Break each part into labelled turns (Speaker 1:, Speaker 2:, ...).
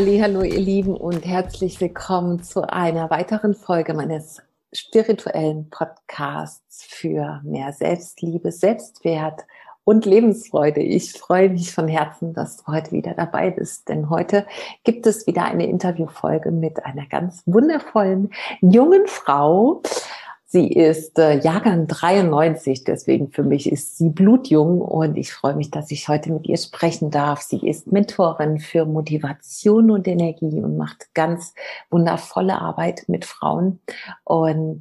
Speaker 1: Hallo, ihr Lieben und herzlich willkommen zu einer weiteren Folge meines spirituellen Podcasts für mehr Selbstliebe, Selbstwert und Lebensfreude. Ich freue mich von Herzen, dass du heute wieder dabei bist, denn heute gibt es wieder eine Interviewfolge mit einer ganz wundervollen jungen Frau, Sie ist äh, Jahrgang 93, deswegen für mich ist sie blutjung und ich freue mich, dass ich heute mit ihr sprechen darf. Sie ist Mentorin für Motivation und Energie und macht ganz wundervolle Arbeit mit Frauen. Und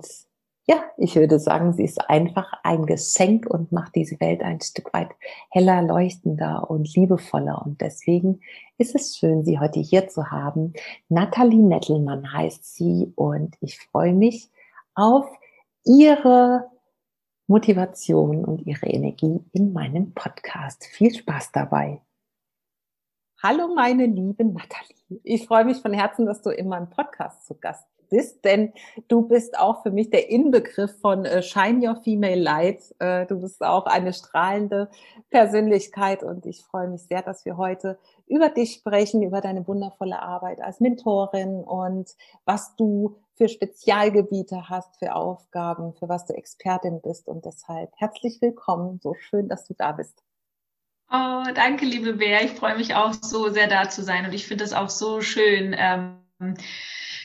Speaker 1: ja, ich würde sagen, sie ist einfach ein Geschenk und macht diese Welt ein Stück weit heller, leuchtender und liebevoller. Und deswegen ist es schön, sie heute hier zu haben. Nathalie Nettelmann heißt sie und ich freue mich auf Ihre Motivation und Ihre Energie in meinem Podcast. Viel Spaß dabei. Hallo, meine liebe Nathalie. Ich freue mich von Herzen, dass du in meinem Podcast zu Gast bist, denn du bist auch für mich der Inbegriff von äh, Shine Your Female Light. Äh, du bist auch eine strahlende Persönlichkeit und ich freue mich sehr, dass wir heute über dich sprechen, über deine wundervolle Arbeit als Mentorin und was du für Spezialgebiete hast, für Aufgaben, für was du Expertin bist. Und deshalb herzlich willkommen. So schön, dass du da bist.
Speaker 2: Oh, danke, liebe Bea. Ich freue mich auch so sehr da zu sein. Und ich finde es auch so schön. Ähm,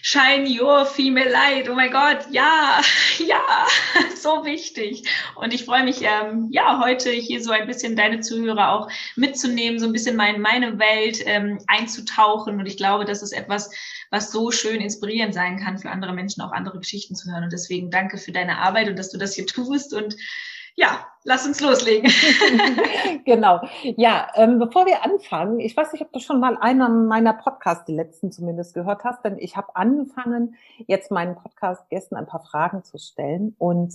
Speaker 2: Shine your female light. Oh mein Gott, ja, ja, so wichtig. Und ich freue mich, ähm, ja, heute hier so ein bisschen deine Zuhörer auch mitzunehmen, so ein bisschen mein, meine Welt ähm, einzutauchen. Und ich glaube, das ist etwas, was so schön inspirierend sein kann für andere Menschen, auch andere Geschichten zu hören. Und deswegen danke für deine Arbeit und dass du das hier tust. Und ja, lass uns loslegen.
Speaker 1: genau. Ja, ähm, bevor wir anfangen, ich weiß nicht, ob du schon mal einen meiner Podcasts, die letzten zumindest, gehört hast, denn ich habe angefangen, jetzt meinen Podcast-Gästen ein paar Fragen zu stellen und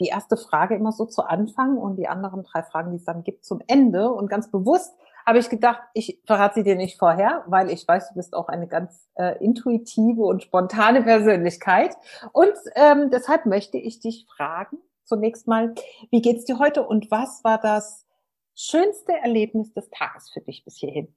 Speaker 1: die erste Frage immer so zu Anfang und die anderen drei Fragen, die es dann gibt, zum Ende. Und ganz bewusst habe ich gedacht, ich verrate sie dir nicht vorher, weil ich weiß, du bist auch eine ganz äh, intuitive und spontane Persönlichkeit. Und ähm, deshalb möchte ich dich fragen, zunächst mal, wie geht's dir heute und was war das schönste Erlebnis des Tages für dich bis hierhin?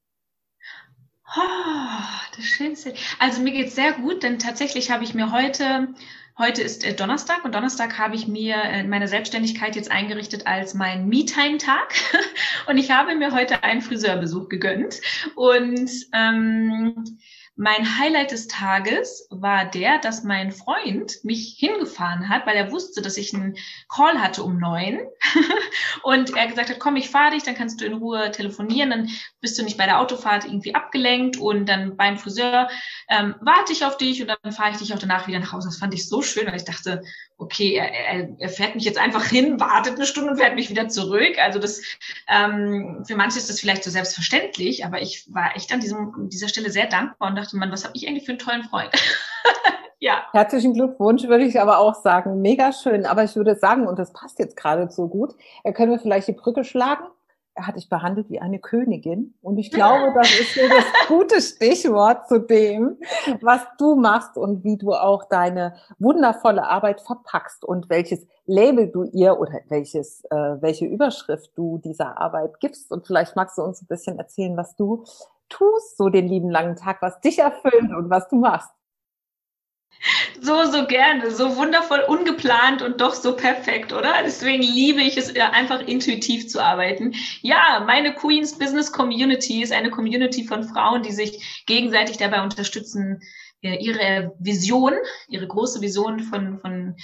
Speaker 2: Oh, das Schönste. Also mir geht's sehr gut, denn tatsächlich habe ich mir heute Heute ist äh, Donnerstag und Donnerstag habe ich mir äh, meine Selbstständigkeit jetzt eingerichtet als mein Me-Time-Tag und ich habe mir heute einen Friseurbesuch gegönnt und ähm, mein Highlight des Tages war der, dass mein Freund mich hingefahren hat, weil er wusste, dass ich einen Call hatte um neun. und er gesagt hat, komm, ich fahre dich, dann kannst du in Ruhe telefonieren, dann bist du nicht bei der Autofahrt irgendwie abgelenkt und dann beim Friseur ähm, warte ich auf dich und dann fahre ich dich auch danach wieder nach Hause. Das fand ich so schön, weil ich dachte, okay, er, er fährt mich jetzt einfach hin, wartet eine Stunde und fährt mich wieder zurück. Also das ähm, für manche ist das vielleicht so selbstverständlich, aber ich war echt an diesem, dieser Stelle sehr dankbar und dachte, man, was habe ich eigentlich für einen tollen Freund?
Speaker 1: ja. Herzlichen Glückwunsch, würde ich aber auch sagen. Mega schön. Aber ich würde sagen, und das passt jetzt gerade so gut, können wir vielleicht die Brücke schlagen er hat dich behandelt wie eine Königin. Und ich glaube, das ist so das gute Stichwort zu dem, was du machst und wie du auch deine wundervolle Arbeit verpackst und welches Label du ihr oder welches, äh, welche Überschrift du dieser Arbeit gibst. Und vielleicht magst du uns ein bisschen erzählen, was du tust, so den lieben langen Tag, was dich erfüllt und was du machst.
Speaker 2: So, so gerne, so wundervoll ungeplant und doch so perfekt, oder? Deswegen liebe ich es einfach intuitiv zu arbeiten. Ja, meine Queens Business Community ist eine Community von Frauen, die sich gegenseitig dabei unterstützen, ihre Vision, ihre große Vision von, von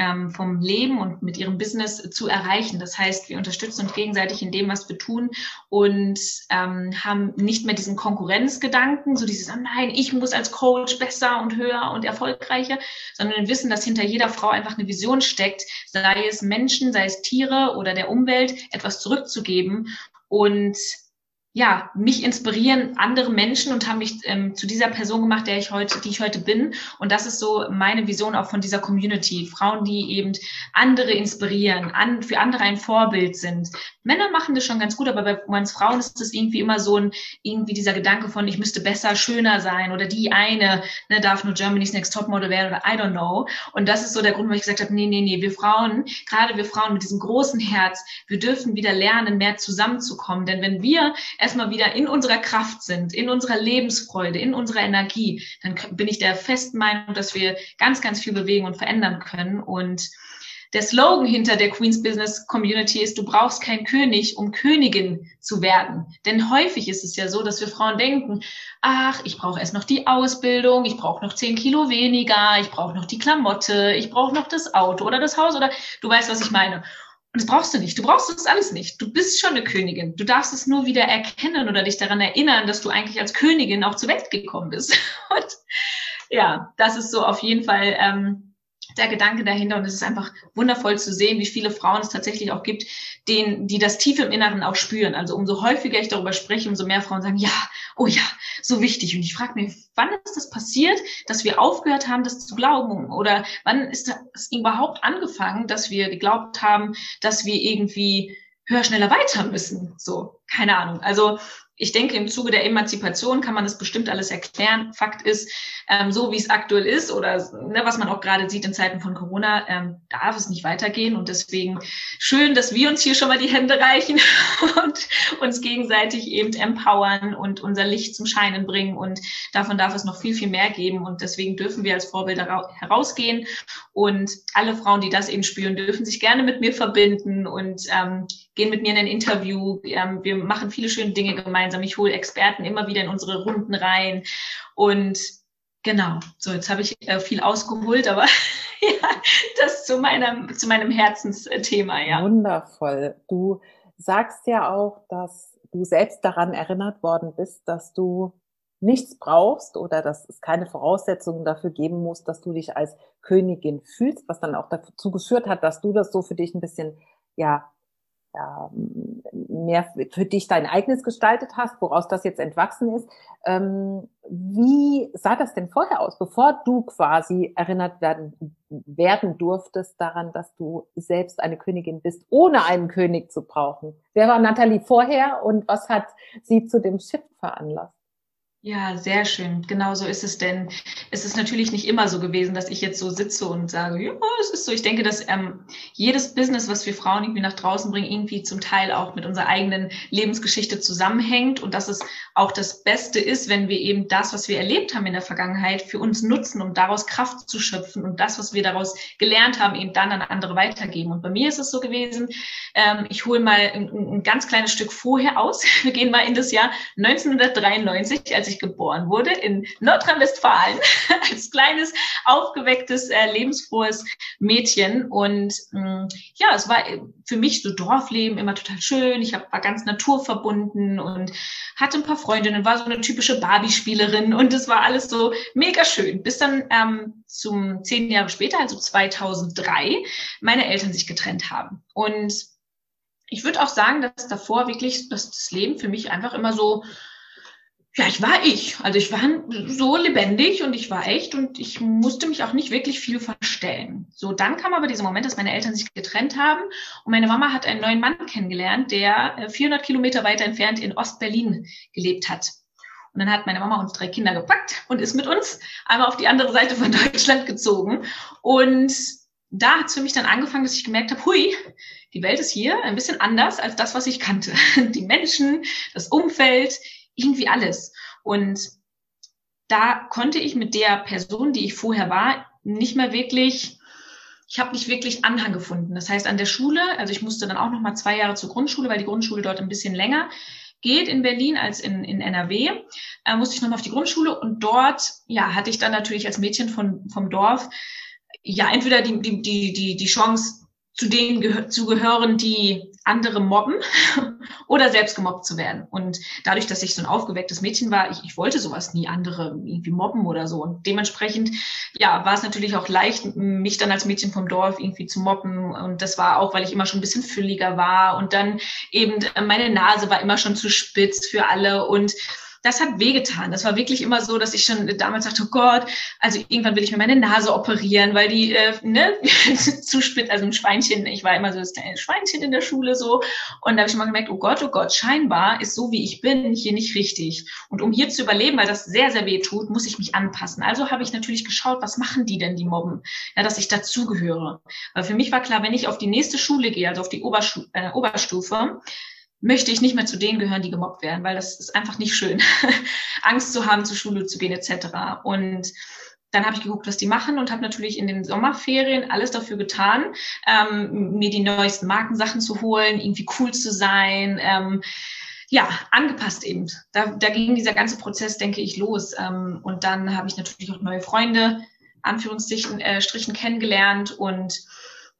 Speaker 2: ähm, vom Leben und mit ihrem Business zu erreichen. Das heißt, wir unterstützen uns gegenseitig in dem, was wir tun und ähm, haben nicht mehr diesen Konkurrenzgedanken, so dieses, oh nein, ich muss als Coach besser und höher und erfolgreicher, sondern wissen, dass hinter jeder Frau einfach eine Vision steckt, sei es Menschen, sei es Tiere oder der Umwelt, etwas zurückzugeben und ja, mich inspirieren andere Menschen und haben mich ähm, zu dieser Person gemacht, der ich heute, die ich heute bin. Und das ist so meine Vision auch von dieser Community. Frauen, die eben andere inspirieren, an, für andere ein Vorbild sind. Männer machen das schon ganz gut, aber bei uns Frauen ist das irgendwie immer so ein, irgendwie dieser Gedanke von, ich müsste besser, schöner sein oder die eine, ne, darf nur Germany's Next Topmodel werden oder I don't know. Und das ist so der Grund, warum ich gesagt habe, nee, nee, nee, wir Frauen, gerade wir Frauen mit diesem großen Herz, wir dürfen wieder lernen, mehr zusammenzukommen. Denn wenn wir erstmal wieder in unserer Kraft sind, in unserer Lebensfreude, in unserer Energie, dann bin ich der festen Meinung, dass wir ganz, ganz viel bewegen und verändern können. Und der Slogan hinter der Queen's Business Community ist, du brauchst keinen König, um Königin zu werden. Denn häufig ist es ja so, dass wir Frauen denken, ach, ich brauche erst noch die Ausbildung, ich brauche noch zehn Kilo weniger, ich brauche noch die Klamotte, ich brauche noch das Auto oder das Haus oder du weißt, was ich meine. Und das brauchst du nicht. Du brauchst das alles nicht. Du bist schon eine Königin. Du darfst es nur wieder erkennen oder dich daran erinnern, dass du eigentlich als Königin auch zur Welt gekommen bist. Und ja, das ist so auf jeden Fall ähm, der Gedanke dahinter und es ist einfach wundervoll zu sehen, wie viele Frauen es tatsächlich auch gibt, denen, die das tief im Inneren auch spüren. Also umso häufiger ich darüber spreche, umso mehr Frauen sagen, ja, oh ja, so wichtig. Und ich frage mich, wann ist das passiert, dass wir aufgehört haben, das zu glauben? Oder wann ist das überhaupt angefangen, dass wir geglaubt haben, dass wir irgendwie höher, schneller weiter müssen? So, keine Ahnung. Also ich denke, im Zuge der Emanzipation kann man das bestimmt alles erklären. Fakt ist, ähm, so wie es aktuell ist oder ne, was man auch gerade sieht in Zeiten von Corona, ähm, darf es nicht weitergehen. Und deswegen schön, dass wir uns hier schon mal die Hände reichen und uns gegenseitig eben empowern und unser Licht zum Scheinen bringen. Und davon darf es noch viel, viel mehr geben. Und deswegen dürfen wir als Vorbilder herausgehen. Und alle Frauen, die das eben spüren, dürfen sich gerne mit mir verbinden und ähm, gehen mit mir in ein Interview. Ähm, wir machen viele schöne Dinge gemeinsam. Ich hole Experten immer wieder in unsere Runden rein. Und genau, so jetzt habe ich äh, viel ausgeholt, aber ja, das zu meinem, zu meinem Herzensthema, ja.
Speaker 1: Wundervoll. Du sagst ja auch, dass du selbst daran erinnert worden bist, dass du nichts brauchst oder dass es keine Voraussetzungen dafür geben muss, dass du dich als Königin fühlst, was dann auch dazu geführt hat, dass du das so für dich ein bisschen ja ja, mehr für dich dein eigenes gestaltet hast, woraus das jetzt entwachsen ist. Ähm, wie sah das denn vorher aus, bevor du quasi erinnert werden, werden durftest daran, dass du selbst eine Königin bist, ohne einen König zu brauchen? Wer war Nathalie vorher und was hat sie zu dem Shift veranlasst?
Speaker 2: Ja, sehr schön. Genau so ist es denn. Es ist natürlich nicht immer so gewesen, dass ich jetzt so sitze und sage, ja, es ist so. Ich denke, dass ähm, jedes Business, was wir Frauen irgendwie nach draußen bringen, irgendwie zum Teil auch mit unserer eigenen Lebensgeschichte zusammenhängt und dass es auch das Beste ist, wenn wir eben das, was wir erlebt haben in der Vergangenheit, für uns nutzen, um daraus Kraft zu schöpfen und das, was wir daraus gelernt haben, eben dann an andere weitergeben. Und bei mir ist es so gewesen, ähm, ich hole mal ein, ein ganz kleines Stück vorher aus. Wir gehen mal in das Jahr 1993, als ich geboren wurde, in Nordrhein-Westfalen, als kleines, aufgewecktes, äh, lebensfrohes Mädchen. Und ähm, ja, es war für mich so Dorfleben immer total schön. Ich hab, war ganz naturverbunden und hatte ein paar Freundinnen, war so eine typische Barbie-Spielerin und es war alles so mega schön. Bis dann ähm, zum zehn Jahre später, also 2003, meine Eltern sich getrennt haben. Und ich würde auch sagen, dass davor wirklich dass das Leben für mich einfach immer so ja, ich war ich. Also ich war so lebendig und ich war echt und ich musste mich auch nicht wirklich viel verstellen. So, dann kam aber dieser Moment, dass meine Eltern sich getrennt haben und meine Mama hat einen neuen Mann kennengelernt, der 400 äh, Kilometer weiter entfernt in Ostberlin gelebt hat. Und dann hat meine Mama uns drei Kinder gepackt und ist mit uns einmal auf die andere Seite von Deutschland gezogen. Und da hat es für mich dann angefangen, dass ich gemerkt habe, hui, die Welt ist hier ein bisschen anders als das, was ich kannte. Die Menschen, das Umfeld, irgendwie alles. Und da konnte ich mit der Person, die ich vorher war, nicht mehr wirklich, ich habe nicht wirklich Anhang gefunden. Das heißt, an der Schule, also ich musste dann auch noch mal zwei Jahre zur Grundschule, weil die Grundschule dort ein bisschen länger geht in Berlin als in, in NRW, äh, musste ich noch mal auf die Grundschule und dort, ja, hatte ich dann natürlich als Mädchen von, vom Dorf, ja, entweder die, die, die, die, Chance, zu denen zu gehören, die andere mobben oder selbst gemobbt zu werden. Und dadurch, dass ich so ein aufgewecktes Mädchen war, ich, ich wollte sowas nie andere irgendwie mobben oder so. Und dementsprechend, ja, war es natürlich auch leicht, mich dann als Mädchen vom Dorf irgendwie zu mobben. Und das war auch, weil ich immer schon ein bisschen fülliger war. Und dann eben meine Nase war immer schon zu spitz für alle. Und das hat wehgetan. Das war wirklich immer so, dass ich schon damals dachte, oh Gott, also irgendwann will ich mir meine Nase operieren, weil die äh, ne, zu spitz, also ein Schweinchen, ich war immer so das kleine Schweinchen in der Schule so und da habe ich mal gemerkt, oh Gott, oh Gott, scheinbar ist so, wie ich bin, hier nicht richtig. Und um hier zu überleben, weil das sehr, sehr weh tut, muss ich mich anpassen. Also habe ich natürlich geschaut, was machen die denn, die Mobben? Ja, dass ich dazugehöre. Weil für mich war klar, wenn ich auf die nächste Schule gehe, also auf die Oberstu äh, Oberstufe, möchte ich nicht mehr zu denen gehören, die gemobbt werden, weil das ist einfach nicht schön, Angst zu haben, zur Schule zu gehen etc. Und dann habe ich geguckt, was die machen und habe natürlich in den Sommerferien alles dafür getan, ähm, mir die neuesten Markensachen zu holen, irgendwie cool zu sein. Ähm, ja, angepasst eben. Da, da ging dieser ganze Prozess, denke ich, los. Ähm, und dann habe ich natürlich auch neue Freunde, Anführungsstrichen, äh, Strichen kennengelernt und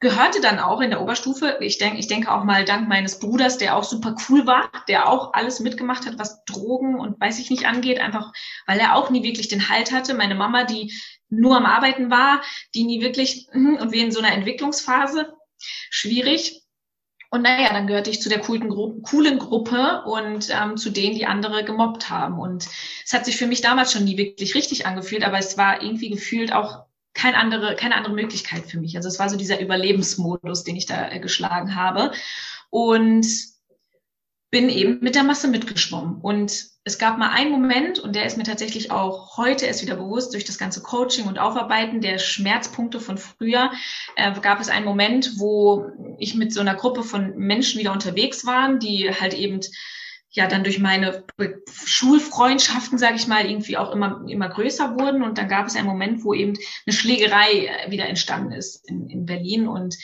Speaker 2: gehörte dann auch in der Oberstufe, ich denke, ich denke auch mal dank meines Bruders, der auch super cool war, der auch alles mitgemacht hat, was Drogen und weiß ich nicht angeht, einfach weil er auch nie wirklich den Halt hatte. Meine Mama, die nur am Arbeiten war, die nie wirklich, hm, und wir in so einer Entwicklungsphase, schwierig. Und naja, dann gehörte ich zu der coolen, Gru coolen Gruppe und ähm, zu denen, die andere gemobbt haben. Und es hat sich für mich damals schon nie wirklich richtig angefühlt, aber es war irgendwie gefühlt auch kein andere, keine andere Möglichkeit für mich. Also es war so dieser Überlebensmodus, den ich da äh, geschlagen habe. Und bin eben mit der Masse mitgeschwommen. Und es gab mal einen Moment, und der ist mir tatsächlich auch heute erst wieder bewusst, durch das ganze Coaching und Aufarbeiten der Schmerzpunkte von früher, äh, gab es einen Moment, wo ich mit so einer Gruppe von Menschen wieder unterwegs war, die halt eben ja dann durch meine Schulfreundschaften, sage ich mal, irgendwie auch immer immer größer wurden. Und dann gab es einen Moment, wo eben eine Schlägerei äh, wieder entstanden ist in, in Berlin. Und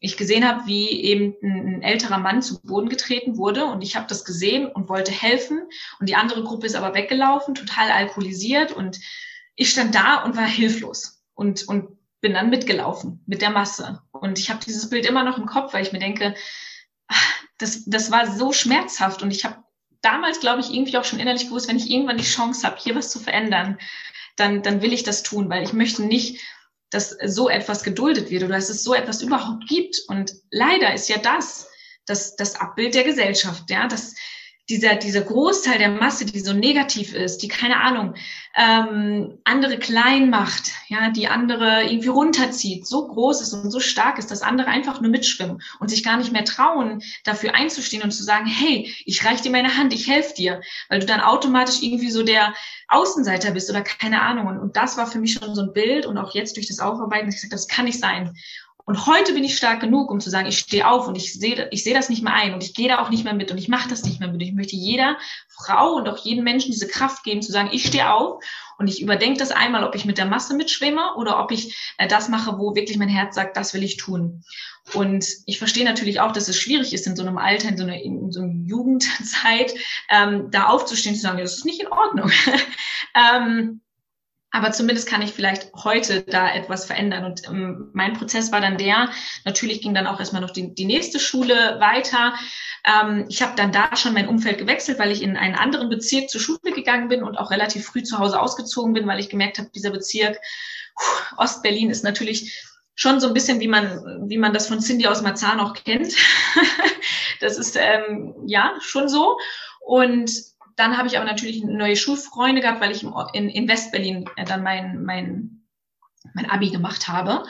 Speaker 2: ich gesehen habe, wie eben ein, älterer Mann zu Boden getreten wurde. Und ich habe das gesehen und wollte helfen. Und die andere Gruppe ist aber weggelaufen, total alkoholisiert. Und ich stand da und war hilflos und und bin dann mitgelaufen mit der Masse. Und ich habe dieses Bild immer noch im Kopf, weil ich mir denke, das das war so schmerzhaft. Und ich habe damals, glaube ich, irgendwie auch schon innerlich gewusst, wenn ich irgendwann die Chance habe, hier was zu verändern, dann, dann will ich das tun, weil ich möchte nicht, dass so etwas geduldet wird oder dass es so etwas überhaupt gibt. Und leider ist ja das das, das Abbild der Gesellschaft, ja, dass dieser, dieser Großteil der Masse, die so negativ ist, die keine Ahnung, ähm, andere klein macht, ja, die andere irgendwie runterzieht, so groß ist und so stark ist, dass andere einfach nur mitschwimmen und sich gar nicht mehr trauen, dafür einzustehen und zu sagen, hey, ich reich dir meine Hand, ich helfe dir, weil du dann automatisch irgendwie so der Außenseiter bist oder keine Ahnung. Und, und das war für mich schon so ein Bild und auch jetzt durch das Aufarbeiten, ich gesagt, das kann nicht sein. Und heute bin ich stark genug, um zu sagen, ich stehe auf und ich sehe ich sehe das nicht mehr ein und ich gehe da auch nicht mehr mit und ich mache das nicht mehr mit. Ich möchte jeder Frau und auch jedem Menschen diese Kraft geben, zu sagen, ich stehe auf und ich überdenke das einmal, ob ich mit der Masse mitschwimme oder ob ich äh, das mache, wo wirklich mein Herz sagt, das will ich tun. Und ich verstehe natürlich auch, dass es schwierig ist, in so einem Alter, in so einer, in so einer Jugendzeit, ähm, da aufzustehen, zu sagen, das ist nicht in Ordnung. ähm, aber zumindest kann ich vielleicht heute da etwas verändern. Und ähm, mein Prozess war dann der, natürlich ging dann auch erstmal noch die, die nächste Schule weiter. Ähm, ich habe dann da schon mein Umfeld gewechselt, weil ich in einen anderen Bezirk zur Schule gegangen bin und auch relativ früh zu Hause ausgezogen bin, weil ich gemerkt habe, dieser Bezirk Ostberlin ist natürlich schon so ein bisschen, wie man, wie man das von Cindy aus Marzahn auch kennt. das ist ähm, ja schon so. Und dann habe ich aber natürlich neue Schulfreunde gehabt, weil ich in, in Westberlin äh, dann mein, mein, mein Abi gemacht habe.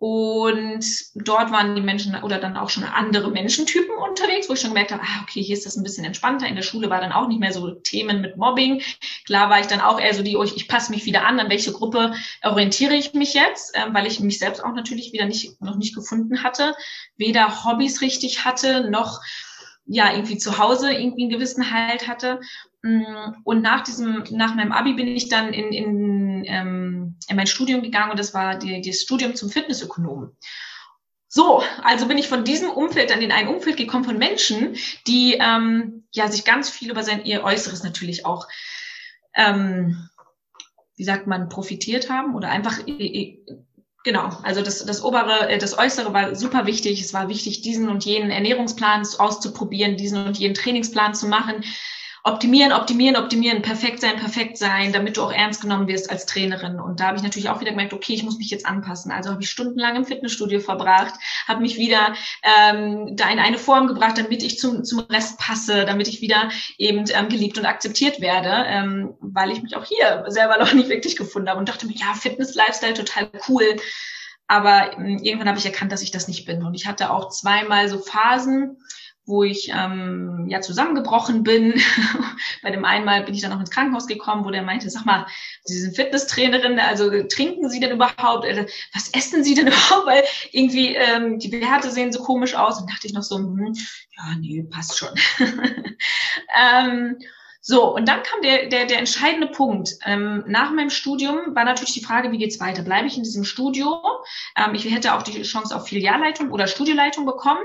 Speaker 2: Und dort waren die Menschen oder dann auch schon andere Menschentypen unterwegs, wo ich schon gemerkt habe, ah, okay, hier ist das ein bisschen entspannter. In der Schule war dann auch nicht mehr so Themen mit Mobbing. Klar war ich dann auch eher so die, oh, ich, ich passe mich wieder an, an welche Gruppe orientiere ich mich jetzt, äh, weil ich mich selbst auch natürlich wieder nicht, noch nicht gefunden hatte, weder Hobbys richtig hatte, noch ja irgendwie zu Hause irgendwie einen gewissen Halt hatte. Mm, und nach diesem, nach meinem Abi bin ich dann in, in, ähm, in mein Studium gegangen und das war die, das Studium zum Fitnessökonomen. So, also bin ich von diesem Umfeld dann in ein Umfeld gekommen von Menschen, die ähm, ja sich ganz viel über sein ihr Äußeres natürlich auch, ähm, wie sagt man, profitiert haben oder einfach Genau, also das, das obere, äh, das äußere war super wichtig. Es war wichtig, diesen und jenen Ernährungsplan auszuprobieren, diesen und jenen Trainingsplan zu machen optimieren, optimieren, optimieren, perfekt sein, perfekt sein, damit du auch ernst genommen wirst als Trainerin. Und da habe ich natürlich auch wieder gemerkt, okay, ich muss mich jetzt anpassen. Also habe ich stundenlang im Fitnessstudio verbracht, habe mich wieder ähm, da in eine Form gebracht, damit ich zum, zum Rest passe, damit ich wieder eben ähm, geliebt und akzeptiert werde, ähm, weil ich mich auch hier selber noch nicht wirklich gefunden habe und dachte mir, ja, Fitness-Lifestyle total cool. Aber ähm, irgendwann habe ich erkannt, dass ich das nicht bin. Und ich hatte auch zweimal so Phasen, wo ich ähm, ja zusammengebrochen bin. Bei dem einmal bin ich dann noch ins Krankenhaus gekommen, wo der meinte, sag mal, Sie sind Fitnesstrainerin, also trinken Sie denn überhaupt? Äh, was essen Sie denn überhaupt? Weil irgendwie ähm, die Werte sehen so komisch aus. Und dachte ich noch so, hm, ja, nee, passt schon. ähm, so, und dann kam der, der, der entscheidende Punkt. Ähm, nach meinem Studium war natürlich die Frage, wie geht's weiter? Bleibe ich in diesem Studio? Ähm, ich hätte auch die Chance auf Filialleitung oder Studioleitung bekommen.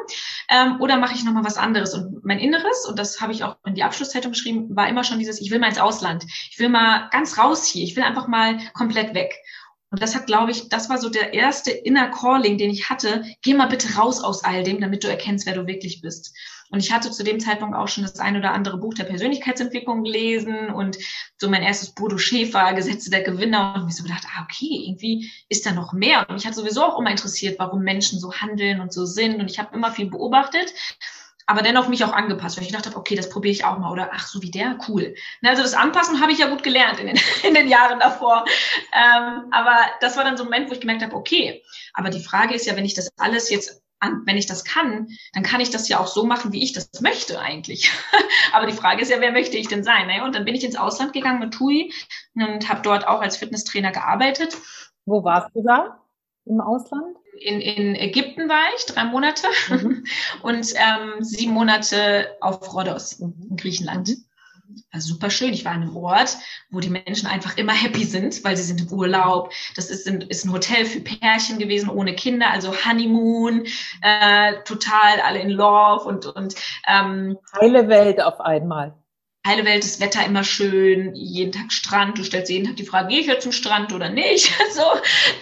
Speaker 2: Ähm, oder mache ich nochmal was anderes? Und mein Inneres, und das habe ich auch in die Abschlusszeitung geschrieben, war immer schon dieses, ich will mal ins Ausland. Ich will mal ganz raus hier. Ich will einfach mal komplett weg. Und das hat, glaube ich, das war so der erste Inner Calling, den ich hatte. Geh mal bitte raus aus all dem, damit du erkennst, wer du wirklich bist. Und ich hatte zu dem Zeitpunkt auch schon das ein oder andere Buch der Persönlichkeitsentwicklung gelesen und so mein erstes Bodo Schäfer, Gesetze der Gewinner und mich so gedacht, ah, okay, irgendwie ist da noch mehr. Und mich hat sowieso auch immer interessiert, warum Menschen so handeln und so sind. Und ich habe immer viel beobachtet aber dennoch mich auch angepasst, weil ich gedacht habe, okay, das probiere ich auch mal oder ach, so wie der, cool. Also das Anpassen habe ich ja gut gelernt in den, in den Jahren davor. Ähm, aber das war dann so ein Moment, wo ich gemerkt habe, okay, aber die Frage ist ja, wenn ich das alles jetzt wenn ich das kann, dann kann ich das ja auch so machen, wie ich das möchte eigentlich. Aber die Frage ist ja, wer möchte ich denn sein? Ne? Und dann bin ich ins Ausland gegangen mit TUI und habe dort auch als Fitnesstrainer gearbeitet.
Speaker 1: Wo warst du da im Ausland?
Speaker 2: In, in Ägypten war ich drei Monate mhm. und ähm, sieben Monate auf Rhodos in Griechenland. War super schön. Ich war an einem Ort, wo die Menschen einfach immer happy sind, weil sie sind im Urlaub. Das ist, ein, ist ein Hotel für Pärchen gewesen, ohne Kinder, also Honeymoon, äh, total alle in Love und, und
Speaker 1: ähm, heile Welt auf einmal.
Speaker 2: Heile Welt, das Wetter immer schön, jeden Tag Strand. Du stellst jeden Tag die Frage, gehe ich jetzt zum Strand oder nicht? so.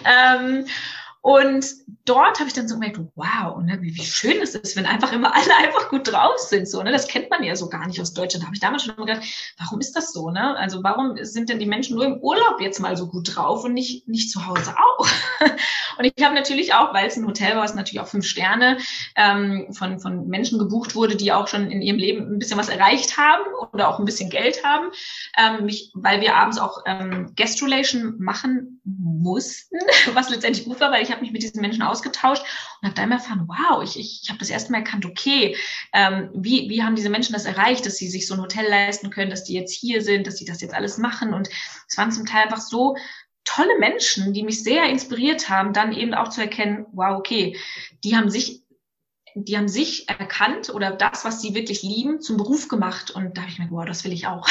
Speaker 2: Ähm, und dort habe ich dann so gemerkt, wow, ne, wie, wie schön es ist, wenn einfach immer alle einfach gut drauf sind. So, ne? Das kennt man ja so gar nicht aus Deutschland. Da habe ich damals schon immer gedacht, warum ist das so? Ne? Also warum sind denn die Menschen nur im Urlaub jetzt mal so gut drauf und nicht, nicht zu Hause auch? und ich habe natürlich auch, weil es ein Hotel war, es natürlich auch fünf Sterne ähm, von, von Menschen gebucht wurde, die auch schon in ihrem Leben ein bisschen was erreicht haben oder auch ein bisschen Geld haben, ähm, mich, weil wir abends auch ähm, Guest Relation machen mussten, was letztendlich gut war, weil ich habe mich mit diesen Menschen ausgetauscht und habe dann erfahren, wow, ich, ich, ich habe das erste Mal erkannt, okay, ähm, wie, wie haben diese Menschen das erreicht, dass sie sich so ein Hotel leisten können, dass die jetzt hier sind, dass sie das jetzt alles machen. Und es waren zum Teil einfach so tolle Menschen, die mich sehr inspiriert haben, dann eben auch zu erkennen, wow, okay, die haben sich die haben sich erkannt oder das, was sie wirklich lieben, zum Beruf gemacht. Und da habe ich mir, wow, das will ich auch.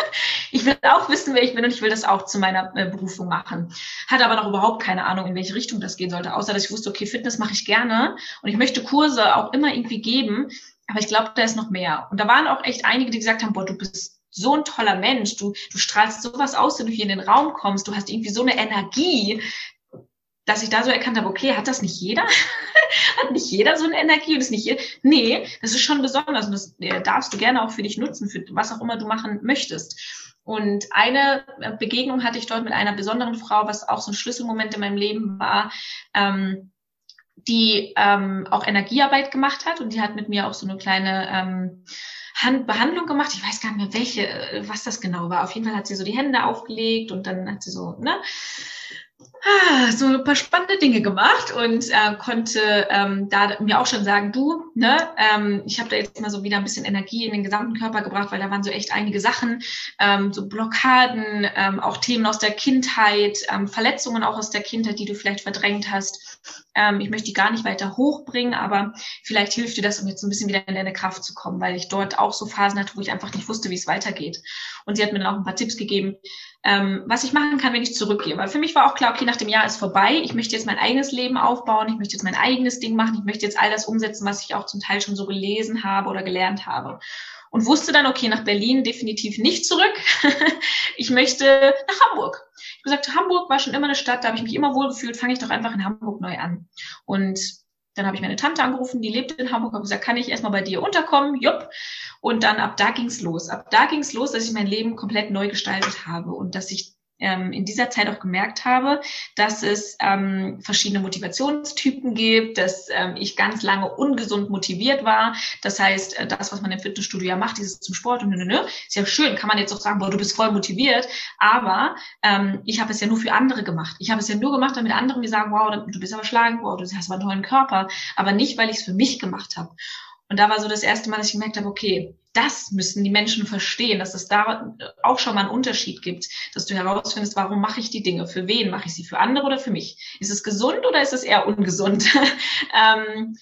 Speaker 2: ich will auch wissen, wer ich bin und ich will das auch zu meiner äh, Berufung machen. Hatte aber noch überhaupt keine Ahnung, in welche Richtung das gehen sollte, außer dass ich wusste, okay, Fitness mache ich gerne und ich möchte Kurse auch immer irgendwie geben. Aber ich glaube, da ist noch mehr. Und da waren auch echt einige, die gesagt haben, boah, du bist so ein toller Mensch, du, du strahlst sowas aus, wenn du hier in den Raum kommst, du hast irgendwie so eine Energie, dass ich da so erkannt habe, okay, hat das nicht jeder? hat nicht jeder so eine Energie und ist nicht? Nee, das ist schon besonders und das äh, darfst du gerne auch für dich nutzen, für was auch immer du machen möchtest. Und eine äh, Begegnung hatte ich dort mit einer besonderen Frau, was auch so ein Schlüsselmoment in meinem Leben war, ähm, die ähm, auch Energiearbeit gemacht hat und die hat mit mir auch so eine kleine ähm, Handbehandlung gemacht. Ich weiß gar nicht mehr, welche, äh, was das genau war. Auf jeden Fall hat sie so die Hände aufgelegt und dann hat sie so, ne, so ein paar spannende Dinge gemacht und äh, konnte ähm, da mir auch schon sagen, du, ne, ähm, ich habe da jetzt mal so wieder ein bisschen Energie in den gesamten Körper gebracht, weil da waren so echt einige Sachen, ähm, so Blockaden, ähm, auch Themen aus der Kindheit, ähm, Verletzungen auch aus der Kindheit, die du vielleicht verdrängt hast. Ähm, ich möchte die gar nicht weiter hochbringen, aber vielleicht hilft dir das, um jetzt ein bisschen wieder in deine Kraft zu kommen, weil ich dort auch so Phasen hatte, wo ich einfach nicht wusste, wie es weitergeht. Und sie hat mir dann auch ein paar Tipps gegeben, ähm, was ich machen kann, wenn ich zurückgehe. Weil für mich war auch klar, okay, nach dem Jahr ist vorbei. Ich möchte jetzt mein eigenes Leben aufbauen. Ich möchte jetzt mein eigenes Ding machen. Ich möchte jetzt all das umsetzen, was ich auch zum Teil schon so gelesen habe oder gelernt habe. Und wusste dann, okay, nach Berlin definitiv nicht zurück. ich möchte nach Hamburg. Ich habe gesagt, Hamburg war schon immer eine Stadt, da habe ich mich immer wohl gefühlt, fange ich doch einfach in Hamburg neu an. Und dann habe ich meine Tante angerufen, die lebt in Hamburg, habe gesagt, kann ich erstmal bei dir unterkommen? Jupp. Und dann ab da ging's los. Ab da ging's los, dass ich mein Leben komplett neu gestaltet habe und dass ich ähm, in dieser Zeit auch gemerkt habe, dass es ähm, verschiedene Motivationstypen gibt, dass ähm, ich ganz lange ungesund motiviert war. Das heißt, äh, das, was man im Fitnessstudio ja macht, dieses zum Sport und nö, nö, nö, ist ja schön, kann man jetzt auch sagen, boah, du bist voll motiviert, aber ähm, ich habe es ja nur für andere gemacht. Ich habe es ja nur gemacht, damit andere mir sagen, wow, du bist aber schlagen, wow, du hast aber einen tollen Körper, aber nicht, weil ich es für mich gemacht habe. Und da war so das erste Mal, dass ich gemerkt habe, okay, das müssen die Menschen verstehen, dass es da auch schon mal einen Unterschied gibt, dass du herausfindest, warum mache ich die Dinge, für wen mache ich sie, für andere oder für mich? Ist es gesund oder ist es eher ungesund? ähm,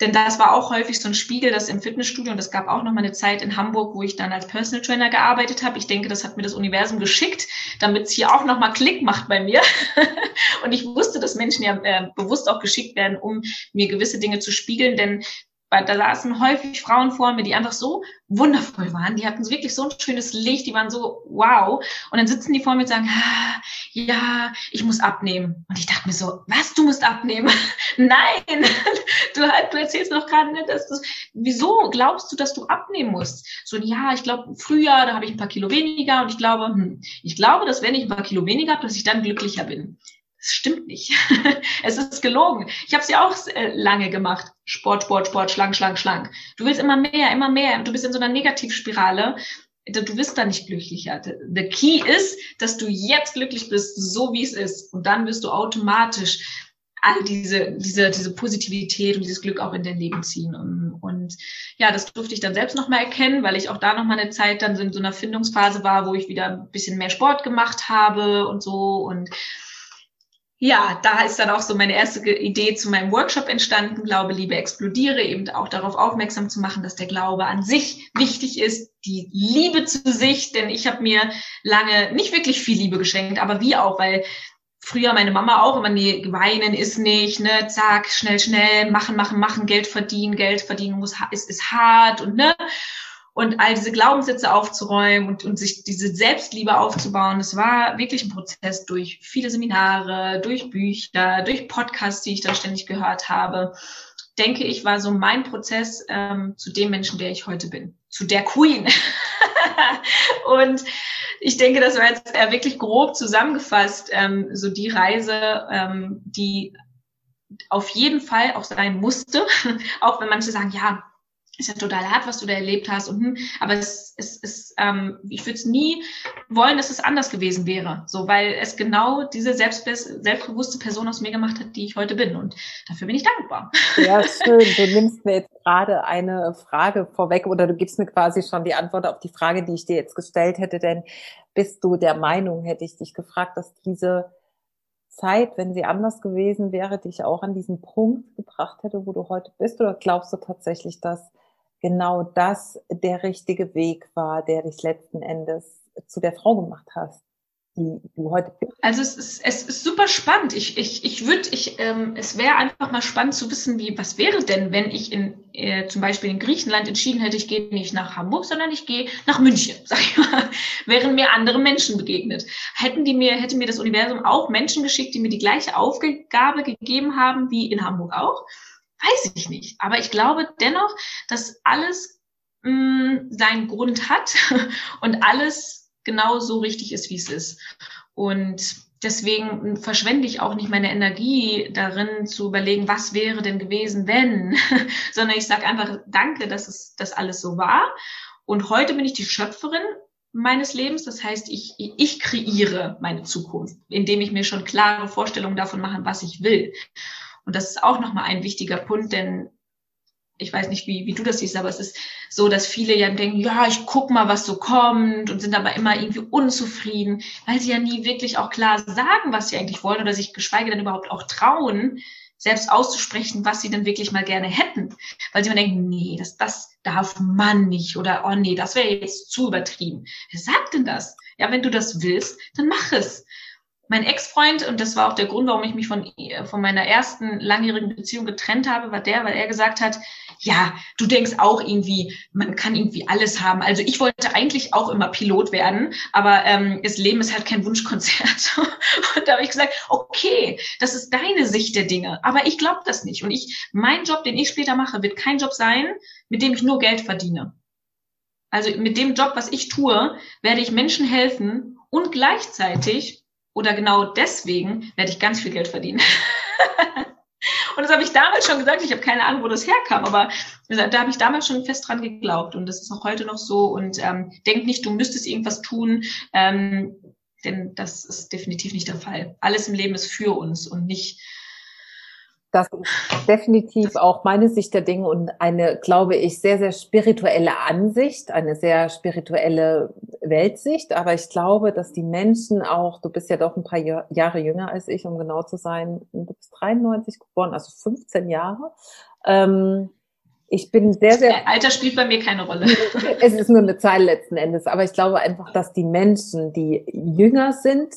Speaker 2: denn das war auch häufig so ein Spiegel, das im Fitnessstudio, und es gab auch noch mal eine Zeit in Hamburg, wo ich dann als Personal Trainer gearbeitet habe. Ich denke, das hat mir das Universum geschickt, damit es hier auch noch mal Klick macht bei mir. und ich wusste, dass Menschen ja äh, bewusst auch geschickt werden, um mir gewisse Dinge zu spiegeln, denn weil da saßen häufig Frauen vor mir, die einfach so wundervoll waren. Die hatten wirklich so ein schönes Licht, die waren so wow. Und dann sitzen die vor mir und sagen, ah, ja, ich muss abnehmen. Und ich dachte mir so, was, du musst abnehmen? Nein, du, du erzählst noch gerade nicht, dass du, wieso glaubst du, dass du abnehmen musst? So, ja, ich glaube, früher, da habe ich ein paar Kilo weniger und ich glaube, hm, ich glaube, dass wenn ich ein paar Kilo weniger habe, dass ich dann glücklicher bin. Das stimmt nicht. es ist gelogen. Ich habe es ja auch äh, lange gemacht. Sport, Sport, Sport, schlank, schlank, schlank. Du willst immer mehr, immer mehr. Du bist in so einer Negativspirale. Du wirst da nicht glücklicher. The key ist, dass du jetzt glücklich bist, so wie es ist. Und dann wirst du automatisch all diese, diese, diese Positivität und dieses Glück auch in dein Leben ziehen. Und, und ja, das durfte ich dann selbst nochmal erkennen, weil ich auch da nochmal eine Zeit dann so in so einer Findungsphase war, wo ich wieder ein bisschen mehr Sport gemacht habe und so. Und ja, da ist dann auch so meine erste Idee zu meinem Workshop entstanden, Glaube, Liebe, explodiere, eben auch darauf aufmerksam zu machen, dass der Glaube an sich wichtig ist, die Liebe zu sich, denn ich habe mir lange nicht wirklich viel Liebe geschenkt, aber wie auch, weil früher meine Mama auch immer, nee, weinen ist nicht, ne, zack, schnell, schnell, machen, machen, machen, Geld verdienen, Geld verdienen muss, ist, ist hart und ne, und all diese Glaubenssätze aufzuräumen und, und sich diese Selbstliebe aufzubauen. Das war wirklich ein Prozess durch viele Seminare, durch Bücher, durch Podcasts, die ich dann ständig gehört habe. Denke ich, war so mein Prozess ähm, zu dem Menschen, der ich heute bin, zu der Queen. und ich denke, das war jetzt wirklich grob zusammengefasst, ähm, so die Reise, ähm, die auf jeden Fall auch sein musste, auch wenn manche sagen, ja, ist ja total hart, was du da erlebt hast. Und, hm, aber es, es, es ähm, ich würde es nie wollen, dass es anders gewesen wäre. So, weil es genau diese selbstbewusste Person aus mir gemacht hat, die ich heute bin. Und dafür bin ich dankbar.
Speaker 1: Ja, schön. Du nimmst mir jetzt gerade eine Frage vorweg oder du gibst mir quasi schon die Antwort auf die Frage, die ich dir jetzt gestellt hätte. Denn bist du der Meinung, hätte ich dich gefragt, dass diese Zeit, wenn sie anders gewesen wäre, dich auch an diesen Punkt gebracht hätte, wo du heute bist? Oder glaubst du tatsächlich, dass genau das der richtige Weg war, der dich letzten Endes zu der Frau gemacht hast, die du heute bist?
Speaker 2: Also es ist, es ist super spannend. Ich, ich, ich würde, ich, ähm, es wäre einfach mal spannend zu wissen, wie, was wäre denn, wenn ich in äh, zum Beispiel in Griechenland entschieden hätte, ich gehe nicht nach Hamburg, sondern ich gehe nach München, sag ich mal, wären mir andere Menschen begegnet. Hätten die mir, hätte mir das Universum auch Menschen geschickt, die mir die gleiche Aufgabe gegeben haben wie in Hamburg auch? Weiß ich nicht. Aber ich glaube dennoch, dass alles mh, mm, seinen Grund hat und alles genau so richtig ist, wie es ist. Und deswegen verschwende ich auch nicht meine Energie darin zu überlegen, was wäre denn gewesen, wenn, sondern ich sage einfach Danke, dass es das alles so war. Und heute bin ich die Schöpferin meines Lebens. Das heißt, ich, ich kreiere meine Zukunft, indem ich mir schon klare Vorstellungen davon mache, was ich will. Und das ist auch nochmal ein wichtiger Punkt, denn ich weiß nicht, wie, wie du das siehst, aber es ist so, dass viele ja denken, ja, ich guck mal, was so kommt und sind aber immer irgendwie unzufrieden, weil sie ja nie wirklich auch klar sagen, was sie eigentlich wollen oder sich geschweige denn überhaupt auch trauen, selbst auszusprechen, was sie denn wirklich mal gerne hätten. Weil sie immer denken, nee, das, das darf man nicht oder oh nee, das wäre jetzt zu übertrieben. Wer sagt denn das? Ja, wenn du das willst, dann mach es mein Ex-Freund, und das war auch der Grund, warum ich mich von, von meiner ersten langjährigen Beziehung getrennt habe, war der, weil er gesagt hat, ja, du denkst auch irgendwie, man kann irgendwie alles haben. Also ich wollte eigentlich auch immer Pilot werden, aber ähm, das Leben ist halt kein Wunschkonzert. und da habe ich gesagt, okay, das ist deine Sicht der Dinge, aber ich glaube das nicht. Und ich, mein Job, den ich später mache, wird kein Job sein, mit dem ich nur Geld verdiene. Also mit dem Job, was ich tue, werde ich Menschen helfen und gleichzeitig oder genau deswegen werde ich ganz viel Geld verdienen. und das habe ich damals schon gesagt. Ich habe keine Ahnung, wo das herkam, aber da habe ich damals schon fest dran geglaubt. Und das ist auch heute noch so. Und ähm, denk nicht, du müsstest irgendwas tun. Ähm, denn das ist definitiv nicht der Fall. Alles im Leben ist für uns und nicht
Speaker 1: Das ist definitiv auch meine Sicht der Dinge und eine, glaube ich, sehr, sehr spirituelle Ansicht, eine sehr spirituelle Weltsicht. Aber ich glaube, dass die Menschen auch, du bist ja doch ein paar Jahre jünger als ich, um genau zu sein, du bist 93 geboren, also 15 Jahre. Ähm, ich bin sehr, sehr.
Speaker 2: Alter spielt bei mir keine Rolle.
Speaker 1: es ist nur eine Zahl letzten Endes. Aber ich glaube einfach, dass die Menschen, die jünger sind,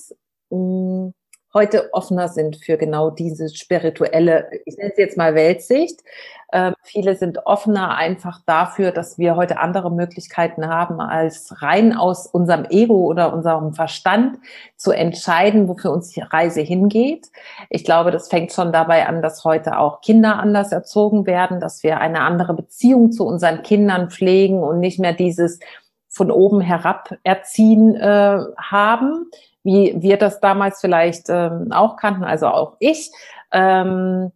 Speaker 1: mh, heute offener sind für genau diese spirituelle, ich nenne es jetzt mal Weltsicht. Ähm, viele sind offener einfach dafür, dass wir heute andere Möglichkeiten haben, als rein aus unserem Ego oder unserem Verstand zu entscheiden, wofür uns die Reise hingeht. Ich glaube, das fängt schon dabei an, dass heute auch Kinder anders erzogen werden, dass wir eine andere Beziehung zu unseren Kindern pflegen und nicht mehr dieses von oben herab erziehen äh, haben wie wir das damals vielleicht ähm, auch kannten, also auch ich. Ähm,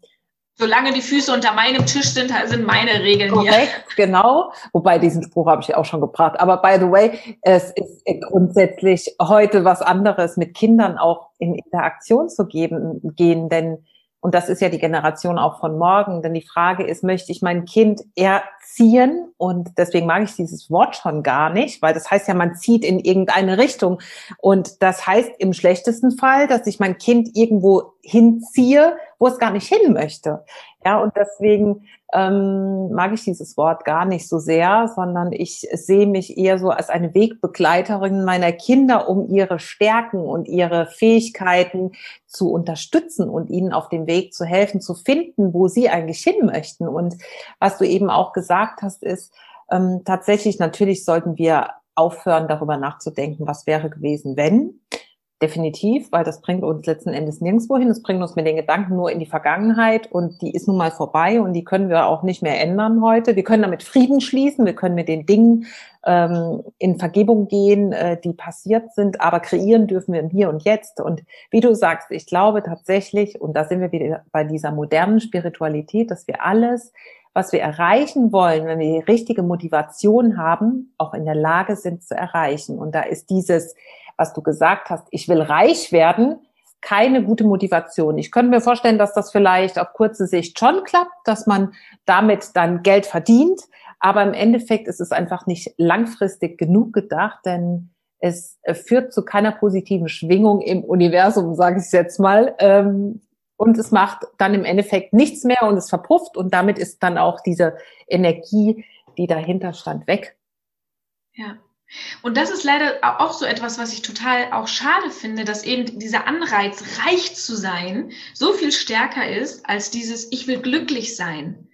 Speaker 2: Solange die Füße unter meinem Tisch sind, sind meine Regeln
Speaker 1: korrekt, hier. genau. Wobei diesen Spruch habe ich auch schon gebracht. Aber by the way, es ist grundsätzlich heute was anderes, mit Kindern auch in Interaktion zu geben, gehen, denn und das ist ja die Generation auch von morgen. Denn die Frage ist, möchte ich mein Kind erziehen? Und deswegen mag ich dieses Wort schon gar nicht, weil das heißt ja, man zieht in irgendeine Richtung. Und das heißt im schlechtesten Fall, dass ich mein Kind irgendwo hinziehe, wo es gar nicht hin möchte. Ja, und deswegen ähm, mag ich dieses Wort gar nicht so sehr, sondern ich sehe mich eher so als eine Wegbegleiterin meiner Kinder, um ihre Stärken und ihre Fähigkeiten zu unterstützen und ihnen auf dem Weg zu helfen, zu finden, wo sie eigentlich hin möchten. Und was du eben auch gesagt hast, ist, ähm, tatsächlich, natürlich sollten wir aufhören, darüber nachzudenken, was wäre gewesen, wenn. Definitiv, weil das bringt uns letzten Endes nirgendwo hin. Es bringt uns mit den Gedanken nur in die Vergangenheit und die ist nun mal vorbei und die können wir auch nicht mehr ändern heute. Wir können damit Frieden schließen, wir können mit den Dingen ähm, in Vergebung gehen, äh, die passiert sind, aber kreieren dürfen wir im Hier und Jetzt. Und wie du sagst, ich glaube tatsächlich, und da sind wir wieder bei dieser modernen Spiritualität, dass wir alles was wir erreichen wollen, wenn wir die richtige Motivation haben, auch in der Lage sind zu erreichen. Und da ist dieses, was du gesagt hast, ich will reich werden, keine gute Motivation. Ich könnte mir vorstellen, dass das vielleicht auf kurze Sicht schon klappt, dass man damit dann Geld verdient. Aber im Endeffekt ist es einfach nicht langfristig genug gedacht, denn es führt zu keiner positiven Schwingung im Universum, sage ich jetzt mal. Ähm, und es macht dann im Endeffekt nichts mehr und es verpufft und damit ist dann auch diese Energie, die dahinter stand, weg.
Speaker 2: Ja. Und das ist leider auch so etwas, was ich total auch schade finde, dass eben dieser Anreiz, reich zu sein, so viel stärker ist als dieses, ich will glücklich sein.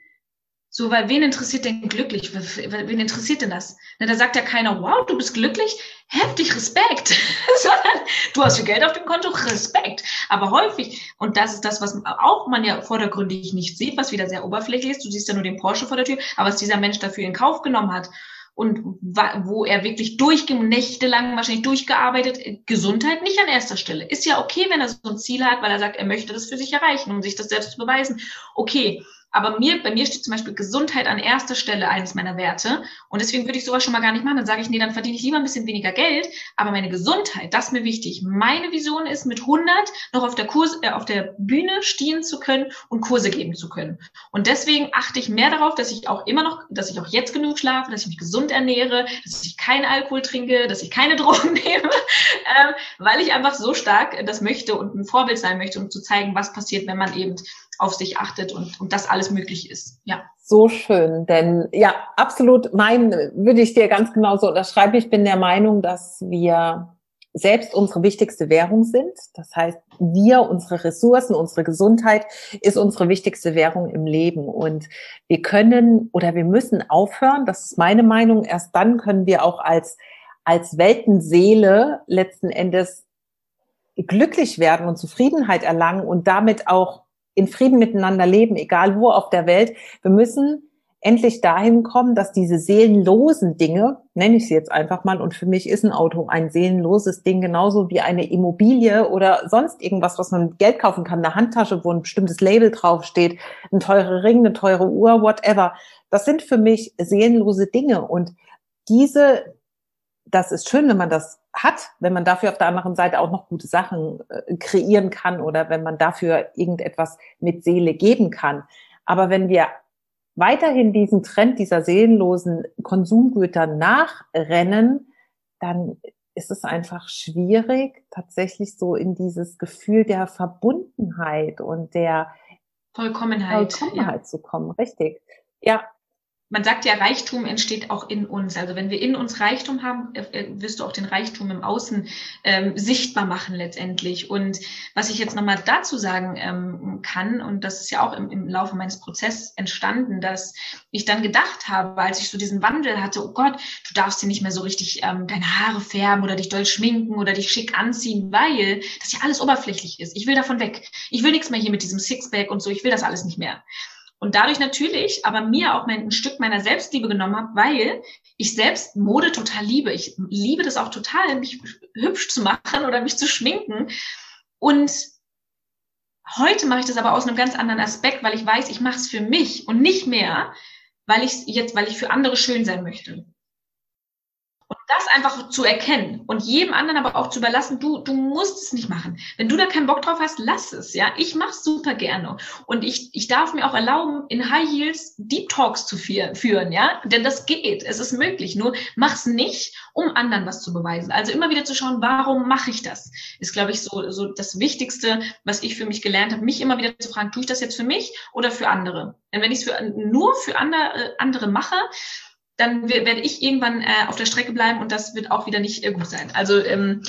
Speaker 2: So, weil wen interessiert denn glücklich? Wen interessiert denn das? Da sagt ja keiner, wow, du bist glücklich, heftig Respekt. Sondern du hast viel Geld auf dem Konto, Respekt. Aber häufig, und das ist das, was auch man ja vordergründig nicht sieht, was wieder sehr oberflächlich ist, du siehst ja nur den Porsche vor der Tür, aber was dieser Mensch dafür in Kauf genommen hat und wo er wirklich durchging, nächtelang wahrscheinlich durchgearbeitet, Gesundheit nicht an erster Stelle. Ist ja okay, wenn er so ein Ziel hat, weil er sagt, er möchte das für sich erreichen, um sich das selbst zu beweisen. Okay. Aber mir, bei mir steht zum Beispiel Gesundheit an erster Stelle eines meiner Werte. Und deswegen würde ich sowas schon mal gar nicht machen. Dann sage ich, nee, dann verdiene ich lieber ein bisschen weniger Geld. Aber meine Gesundheit, das ist mir wichtig. Meine Vision ist, mit 100 noch auf der Kurs, äh, auf der Bühne stehen zu können und Kurse geben zu können. Und deswegen achte ich mehr darauf, dass ich auch immer noch, dass ich auch jetzt genug schlafe, dass ich mich gesund ernähre, dass ich keinen Alkohol trinke, dass ich keine Drogen nehme, ähm, weil ich einfach so stark das möchte und ein Vorbild sein möchte, um zu zeigen, was passiert, wenn man eben auf sich achtet und, und das alles möglich ist. Ja.
Speaker 1: So schön, denn ja, absolut mein, würde ich dir ganz genauso unterschreiben. Ich bin der Meinung, dass wir selbst unsere wichtigste Währung sind. Das heißt, wir, unsere Ressourcen, unsere Gesundheit ist unsere wichtigste Währung im Leben. Und wir können oder wir müssen aufhören, das ist meine Meinung, erst dann können wir auch als, als Weltenseele letzten Endes glücklich werden und Zufriedenheit erlangen und damit auch in Frieden miteinander leben, egal wo auf der Welt. Wir müssen endlich dahin kommen, dass diese seelenlosen Dinge, nenne ich sie jetzt einfach mal, und für mich ist ein Auto ein seelenloses Ding, genauso wie eine Immobilie oder sonst irgendwas, was man mit Geld kaufen kann, eine Handtasche, wo ein bestimmtes Label draufsteht, ein teurer Ring, eine teure Uhr, whatever. Das sind für mich seelenlose Dinge und diese, das ist schön, wenn man das hat, wenn man dafür auf der anderen Seite auch noch gute Sachen äh, kreieren kann oder wenn man dafür irgendetwas mit Seele geben kann. Aber wenn wir weiterhin diesen Trend dieser seelenlosen Konsumgüter nachrennen, dann ist es einfach schwierig, tatsächlich so in dieses Gefühl der Verbundenheit und der
Speaker 2: Vollkommenheit,
Speaker 1: Vollkommenheit ja. zu kommen. Richtig. Ja,
Speaker 2: man sagt ja, Reichtum entsteht auch in uns. Also wenn wir in uns Reichtum haben, äh, äh, wirst du auch den Reichtum im Außen ähm, sichtbar machen letztendlich. Und was ich jetzt nochmal dazu sagen ähm, kann, und das ist ja auch im, im Laufe meines Prozesses entstanden, dass ich dann gedacht habe, als ich so diesen Wandel hatte, oh Gott, du darfst dir nicht mehr so richtig ähm, deine Haare färben oder dich doll schminken oder dich schick anziehen, weil das ja alles oberflächlich ist. Ich will davon weg. Ich will nichts mehr hier mit diesem Sixpack und so. Ich will das alles nicht mehr. Und dadurch natürlich aber mir auch mein, ein Stück meiner Selbstliebe genommen habe, weil ich selbst Mode total liebe. Ich liebe das auch total, mich hübsch zu machen oder mich zu schminken. Und heute mache ich das aber aus einem ganz anderen Aspekt, weil ich weiß, ich mache es für mich und nicht mehr, weil ich jetzt, weil ich für andere schön sein möchte. Das einfach zu erkennen und jedem anderen aber auch zu überlassen, du, du musst es nicht machen. Wenn du da keinen Bock drauf hast, lass es, ja. Ich mach's super gerne. Und ich, ich darf mir auch erlauben, in High Heels Deep Talks zu führen, ja. Denn das geht. Es ist möglich. Nur mach's nicht, um anderen was zu beweisen. Also immer wieder zu schauen, warum mache ich das? Ist, glaube ich, so, so das Wichtigste, was ich für mich gelernt habe, mich immer wieder zu fragen, tue ich das jetzt für mich oder für andere? Denn wenn ich es nur für andere, äh, andere mache, dann werde ich irgendwann äh, auf der Strecke bleiben und das wird auch wieder nicht äh, gut sein. Also ähm,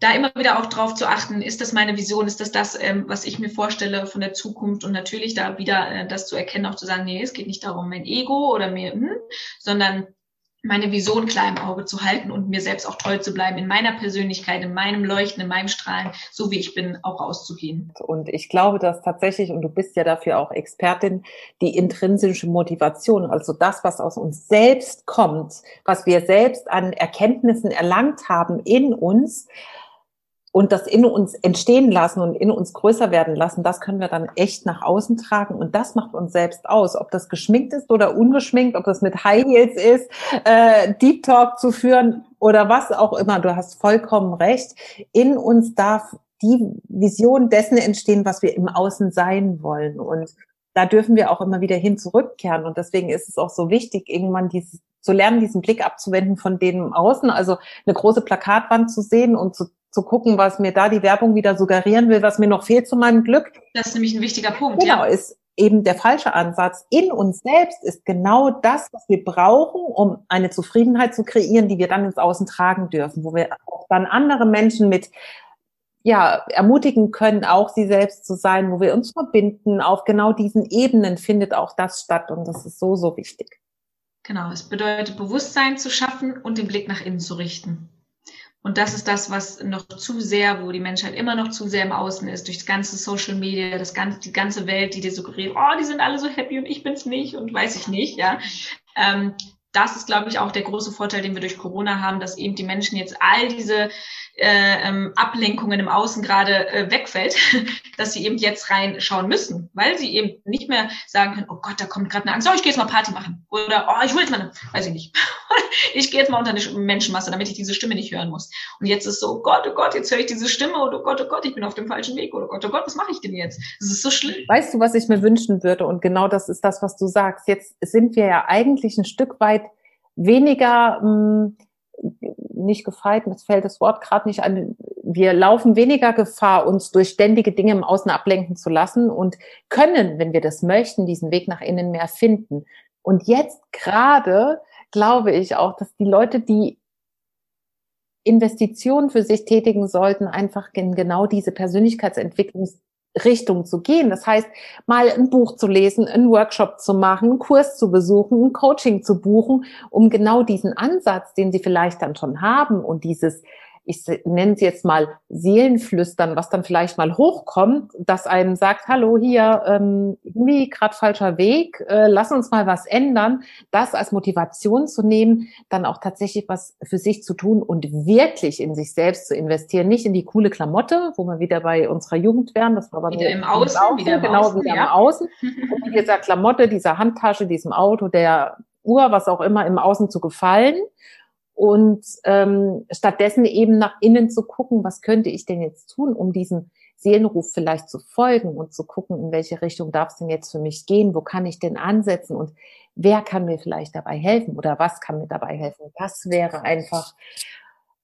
Speaker 2: da immer wieder auch drauf zu achten, ist das meine Vision, ist das das, ähm, was ich mir vorstelle von der Zukunft und natürlich da wieder äh, das zu erkennen, auch zu sagen, nee, es geht nicht darum, mein Ego oder mir, hm, sondern meine Vision klar im Auge zu halten und mir selbst auch treu zu bleiben, in meiner Persönlichkeit, in meinem Leuchten, in meinem Strahlen, so wie ich bin, auch rauszugehen.
Speaker 1: Und ich glaube, dass tatsächlich, und du bist ja dafür auch Expertin, die intrinsische Motivation, also das, was aus uns selbst kommt, was wir selbst an Erkenntnissen erlangt haben in uns, und das in uns entstehen lassen und in uns größer werden lassen, das können wir dann echt nach außen tragen und das macht uns selbst aus. Ob das geschminkt ist oder ungeschminkt, ob das mit High Heels ist, äh, Deep Talk zu führen oder was auch immer. Du hast vollkommen recht. In uns darf die Vision dessen entstehen, was wir im Außen sein wollen und da dürfen wir auch immer wieder hin zurückkehren und deswegen ist es auch so wichtig, irgendwann dieses zu lernen, diesen Blick abzuwenden von dem im Außen, also eine große Plakatwand zu sehen und zu zu gucken, was mir da die Werbung wieder suggerieren will, was mir noch fehlt zu meinem Glück.
Speaker 2: Das ist nämlich ein wichtiger Punkt.
Speaker 1: Genau, ja. ist eben der falsche Ansatz. In uns selbst ist genau das, was wir brauchen, um eine Zufriedenheit zu kreieren, die wir dann ins Außen tragen dürfen, wo wir auch dann andere Menschen mit ja, ermutigen können, auch sie selbst zu sein, wo wir uns verbinden. Auf genau diesen Ebenen findet auch das statt und das ist so, so wichtig.
Speaker 2: Genau, es bedeutet Bewusstsein zu schaffen und den Blick nach innen zu richten. Und das ist das, was noch zu sehr, wo die Menschheit immer noch zu sehr im Außen ist, durch das ganze Social Media, das ganze, die ganze Welt, die dir suggeriert, oh, die sind alle so happy und ich bin's nicht und weiß ich nicht, ja. Ähm, das ist, glaube ich, auch der große Vorteil, den wir durch Corona haben, dass eben die Menschen jetzt all diese ähm, Ablenkungen im Außen gerade äh, wegfällt, dass sie eben jetzt reinschauen müssen, weil sie eben nicht mehr sagen können, oh Gott, da kommt gerade eine Angst, oh, ich gehe jetzt mal Party machen. Oder oh, ich will jetzt mal, weiß ich nicht, ich gehe jetzt mal unter eine Menschenmasse, damit ich diese Stimme nicht hören muss. Und jetzt ist so, oh Gott, oh Gott, jetzt höre ich diese Stimme, oder oh Gott, oh Gott, ich bin auf dem falschen Weg, oder oh Gott, oh Gott, was mache ich denn jetzt? Das ist so schlimm.
Speaker 1: Weißt du, was ich mir wünschen würde? Und genau das ist das, was du sagst. Jetzt sind wir ja eigentlich ein Stück weit weniger mh, hm, nicht gefeit, mir fällt das Wort gerade nicht an. Wir laufen weniger Gefahr, uns durch ständige Dinge im Außen ablenken zu lassen und können, wenn wir das möchten, diesen Weg nach innen mehr finden. Und jetzt gerade glaube ich auch, dass die Leute, die Investitionen für sich tätigen sollten, einfach in genau diese Persönlichkeitsentwicklungs Richtung zu gehen. Das heißt, mal ein Buch zu lesen, einen Workshop zu machen, einen Kurs zu besuchen, ein Coaching zu buchen, um genau diesen Ansatz, den Sie vielleicht dann schon haben und dieses ich nenne es jetzt mal Seelenflüstern, was dann vielleicht mal hochkommt, dass einem sagt, hallo hier, ähm, irgendwie gerade falscher Weg, äh, lass uns mal was ändern, das als Motivation zu nehmen, dann auch tatsächlich was für sich zu tun und wirklich in sich selbst zu investieren, nicht in die coole Klamotte, wo wir wieder bei unserer Jugend wären, das war aber
Speaker 2: wieder im Außen, Außen,
Speaker 1: wieder im genau Außen, wieder ja. im Außen, und mit dieser Klamotte, dieser Handtasche, diesem Auto, der Uhr, was auch immer im Außen zu gefallen und ähm, stattdessen eben nach innen zu gucken, was könnte ich denn jetzt tun, um diesem Seelenruf vielleicht zu folgen und zu gucken, in welche Richtung darf es denn jetzt für mich gehen, wo kann ich denn ansetzen und wer kann mir vielleicht dabei helfen oder was kann mir dabei helfen. Das wäre einfach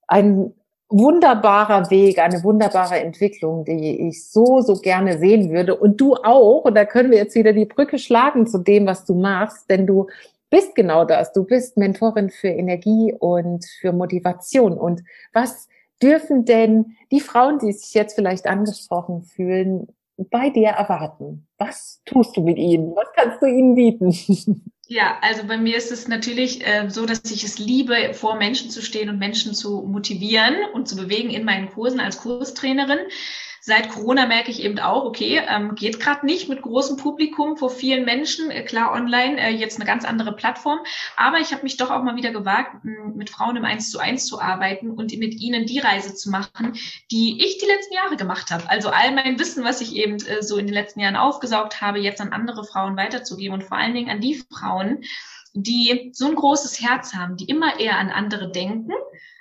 Speaker 1: ein wunderbarer Weg, eine wunderbare Entwicklung, die ich so, so gerne sehen würde. Und du auch. Und da können wir jetzt wieder die Brücke schlagen zu dem, was du machst, denn du bist genau das. Du bist Mentorin für Energie und für Motivation. Und was dürfen denn die Frauen, die sich jetzt vielleicht angesprochen fühlen, bei dir erwarten? Was tust du mit ihnen? Was kannst du ihnen bieten?
Speaker 2: Ja, also bei mir ist es natürlich äh, so, dass ich es liebe, vor Menschen zu stehen und Menschen zu motivieren und zu bewegen in meinen Kursen als Kurstrainerin. Seit Corona merke ich eben auch, okay, ähm, geht gerade nicht mit großem Publikum vor vielen Menschen. Äh, klar, online äh, jetzt eine ganz andere Plattform. Aber ich habe mich doch auch mal wieder gewagt, mit Frauen im Eins zu eins zu arbeiten und mit ihnen die Reise zu machen, die ich die letzten Jahre gemacht habe. Also all mein Wissen, was ich eben äh, so in den letzten Jahren aufgesaugt habe, jetzt an andere Frauen weiterzugeben und vor allen Dingen an die Frauen, die so ein großes Herz haben, die immer eher an andere denken,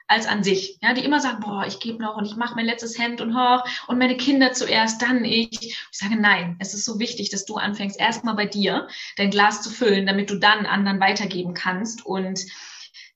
Speaker 2: als an sich. Ja, die immer sagen, boah, ich gebe noch und ich mache mein letztes Hemd und hoch und meine Kinder zuerst, dann ich. Ich sage, nein, es ist so wichtig, dass du anfängst, erstmal bei dir dein Glas zu füllen, damit du dann anderen weitergeben kannst und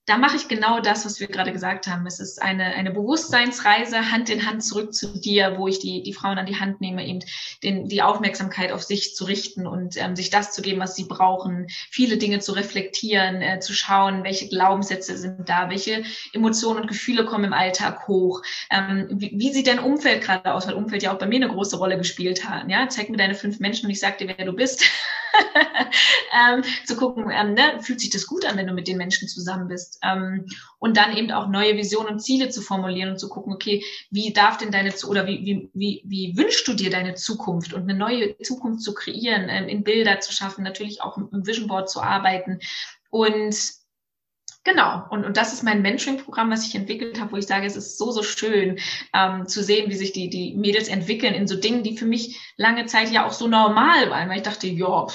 Speaker 2: da mache ich genau das, was wir gerade gesagt haben. Es ist eine, eine Bewusstseinsreise Hand in Hand zurück zu dir, wo ich die, die Frauen an die Hand nehme, eben den, die Aufmerksamkeit auf sich zu richten und ähm, sich das zu geben, was sie brauchen, viele Dinge zu reflektieren, äh, zu schauen, welche Glaubenssätze sind da, welche Emotionen und Gefühle kommen im Alltag hoch, ähm, wie, wie sieht dein Umfeld gerade aus, weil Umfeld ja auch bei mir eine große Rolle gespielt hat. Ja? Zeig mir deine fünf Menschen und ich sag dir, wer du bist. ähm, zu gucken, ähm, ne, fühlt sich das gut an, wenn du mit den Menschen zusammen bist. Ähm, und dann eben auch neue Visionen und Ziele zu formulieren und zu gucken, okay, wie darf denn deine, oder wie, wie, wie, wie wünschst du dir deine Zukunft und eine neue Zukunft zu kreieren, ähm, in Bilder zu schaffen, natürlich auch im Vision Board zu arbeiten und Genau, und, und das ist mein Mentoring-Programm, was ich entwickelt habe, wo ich sage, es ist so, so schön ähm, zu sehen, wie sich die, die Mädels entwickeln in so Dingen, die für mich lange Zeit ja auch so normal waren, weil ich dachte, ja,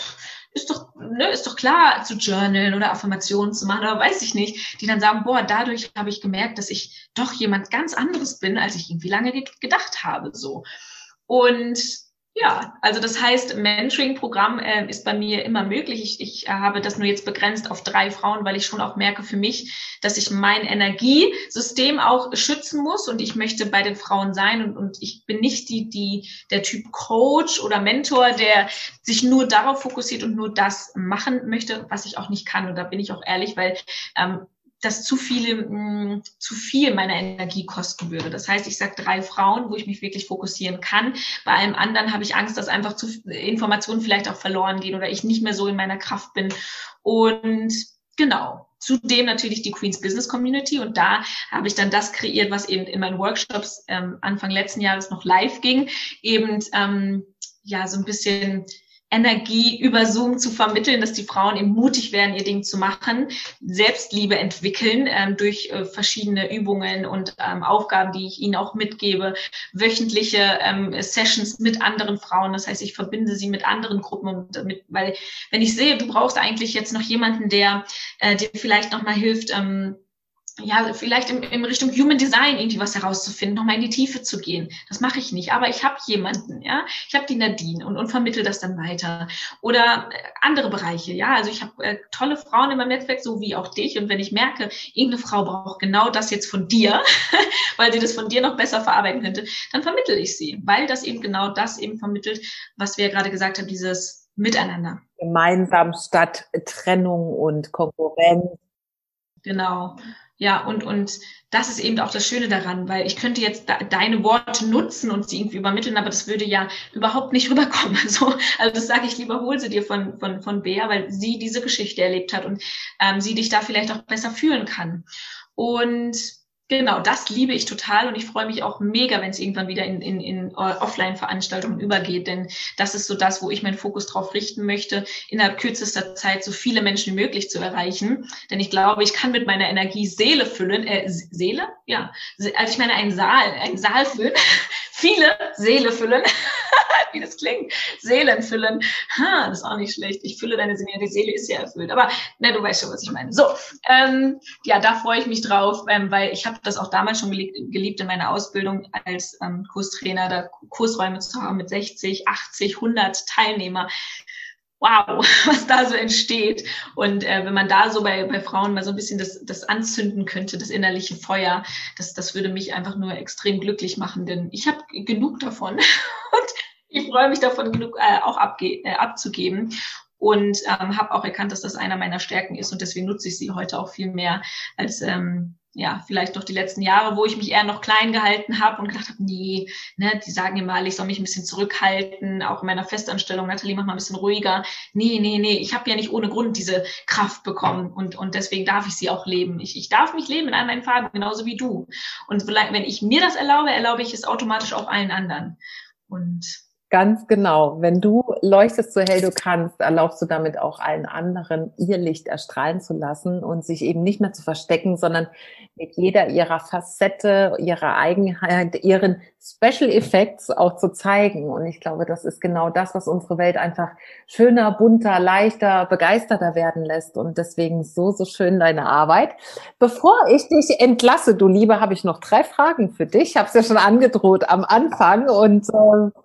Speaker 2: ist doch, ne, ist doch klar zu journalen oder Affirmationen zu machen oder weiß ich nicht, die dann sagen, boah, dadurch habe ich gemerkt, dass ich doch jemand ganz anderes bin, als ich irgendwie lange gedacht habe, so. Und ja, also das heißt, Mentoring-Programm äh, ist bei mir immer möglich. Ich, ich äh, habe das nur jetzt begrenzt auf drei Frauen, weil ich schon auch merke für mich, dass ich mein Energiesystem auch schützen muss und ich möchte bei den Frauen sein und, und ich bin nicht die, die der Typ Coach oder Mentor, der sich nur darauf fokussiert und nur das machen möchte, was ich auch nicht kann. Und da bin ich auch ehrlich, weil ähm, das zu viele, mh, mm, zu viel meiner Energie kosten würde. Das heißt, ich sage drei Frauen, wo ich mich wirklich fokussieren kann. Bei allem anderen habe ich Angst, dass einfach zu Informationen vielleicht auch verloren gehen oder ich nicht mehr so in meiner Kraft bin. Und genau. Zudem natürlich die Queen's Business Community und da habe ich dann das kreiert, was eben in meinen Workshops ähm, Anfang letzten Jahres noch live ging, eben ähm, ja so ein bisschen Energie über Zoom zu vermitteln, dass die Frauen eben mutig werden, ihr Ding zu machen, Selbstliebe entwickeln ähm, durch äh, verschiedene Übungen und ähm, Aufgaben, die ich ihnen auch mitgebe, wöchentliche ähm, Sessions mit anderen Frauen. Das heißt, ich verbinde sie mit anderen Gruppen und mit, weil wenn ich sehe, du brauchst eigentlich jetzt noch jemanden, der äh, dir vielleicht noch mal hilft. Ähm, ja, vielleicht in, in Richtung Human Design irgendwie was herauszufinden, nochmal in die Tiefe zu gehen. Das mache ich nicht, aber ich habe jemanden, ja, ich habe die Nadine und, und vermittel das dann weiter. Oder äh, andere Bereiche, ja, also ich habe äh, tolle Frauen in meinem Netzwerk, so wie auch dich. Und wenn ich merke, irgendeine Frau braucht genau das jetzt von dir, weil sie das von dir noch besser verarbeiten könnte, dann vermittel ich sie, weil das eben genau das eben vermittelt, was wir ja gerade gesagt haben, dieses Miteinander.
Speaker 1: Gemeinsam statt Trennung und Konkurrenz.
Speaker 2: Genau. Ja, und, und das ist eben auch das Schöne daran, weil ich könnte jetzt deine Worte nutzen und sie irgendwie übermitteln, aber das würde ja überhaupt nicht rüberkommen. So, also das sage ich lieber, hol sie dir von, von, von Bea, weil sie diese Geschichte erlebt hat und ähm, sie dich da vielleicht auch besser fühlen kann. Und Genau, das liebe ich total und ich freue mich auch mega, wenn es irgendwann wieder in, in, in Offline-Veranstaltungen übergeht, denn das ist so das, wo ich meinen Fokus drauf richten möchte, innerhalb kürzester Zeit so viele Menschen wie möglich zu erreichen. Denn ich glaube, ich kann mit meiner Energie Seele füllen, äh, Seele? Ja, also ich meine einen Saal, einen Saal füllen, viele Seele füllen wie das klingt. Seelen füllen. Ha, das ist auch nicht schlecht. Ich fülle deine Seele. Die Seele ist ja erfüllt. Aber na, du weißt schon, was ich meine. So, ähm, ja, da freue ich mich drauf, ähm, weil ich habe das auch damals schon geliebt, geliebt in meiner Ausbildung als ähm, Kurstrainer, da Kursräume zu haben mit 60, 80, 100 Teilnehmer wow, was da so entsteht. Und äh, wenn man da so bei, bei Frauen mal so ein bisschen das, das anzünden könnte, das innerliche Feuer, das, das würde mich einfach nur extrem glücklich machen, denn ich habe genug davon und ich freue mich davon genug äh, auch abge äh, abzugeben und ähm, habe auch erkannt, dass das einer meiner Stärken ist und deswegen nutze ich sie heute auch viel mehr als ähm, ja, vielleicht doch die letzten Jahre, wo ich mich eher noch klein gehalten habe und gedacht habe, nee, ne, die sagen immer, ich soll mich ein bisschen zurückhalten, auch in meiner Festanstellung, Nathalie, mach mal ein bisschen ruhiger. Nee, nee, nee, ich habe ja nicht ohne Grund diese Kraft bekommen und, und deswegen darf ich sie auch leben. Ich, ich darf mich leben in all meinen Farben, genauso wie du. Und wenn ich mir das erlaube, erlaube ich es automatisch auch allen anderen. Und
Speaker 1: Ganz genau. Wenn du leuchtest so hell du kannst, erlaubst du damit auch allen anderen, ihr Licht erstrahlen zu lassen und sich eben nicht mehr zu verstecken, sondern mit jeder ihrer Facette, ihrer Eigenheit, ihren Special Effects auch zu zeigen. Und ich glaube, das ist genau das, was unsere Welt einfach schöner, bunter, leichter, begeisterter werden lässt. Und deswegen so, so schön deine Arbeit. Bevor ich dich entlasse, du Liebe, habe ich noch drei Fragen für dich. Ich habe es ja schon angedroht am Anfang und äh,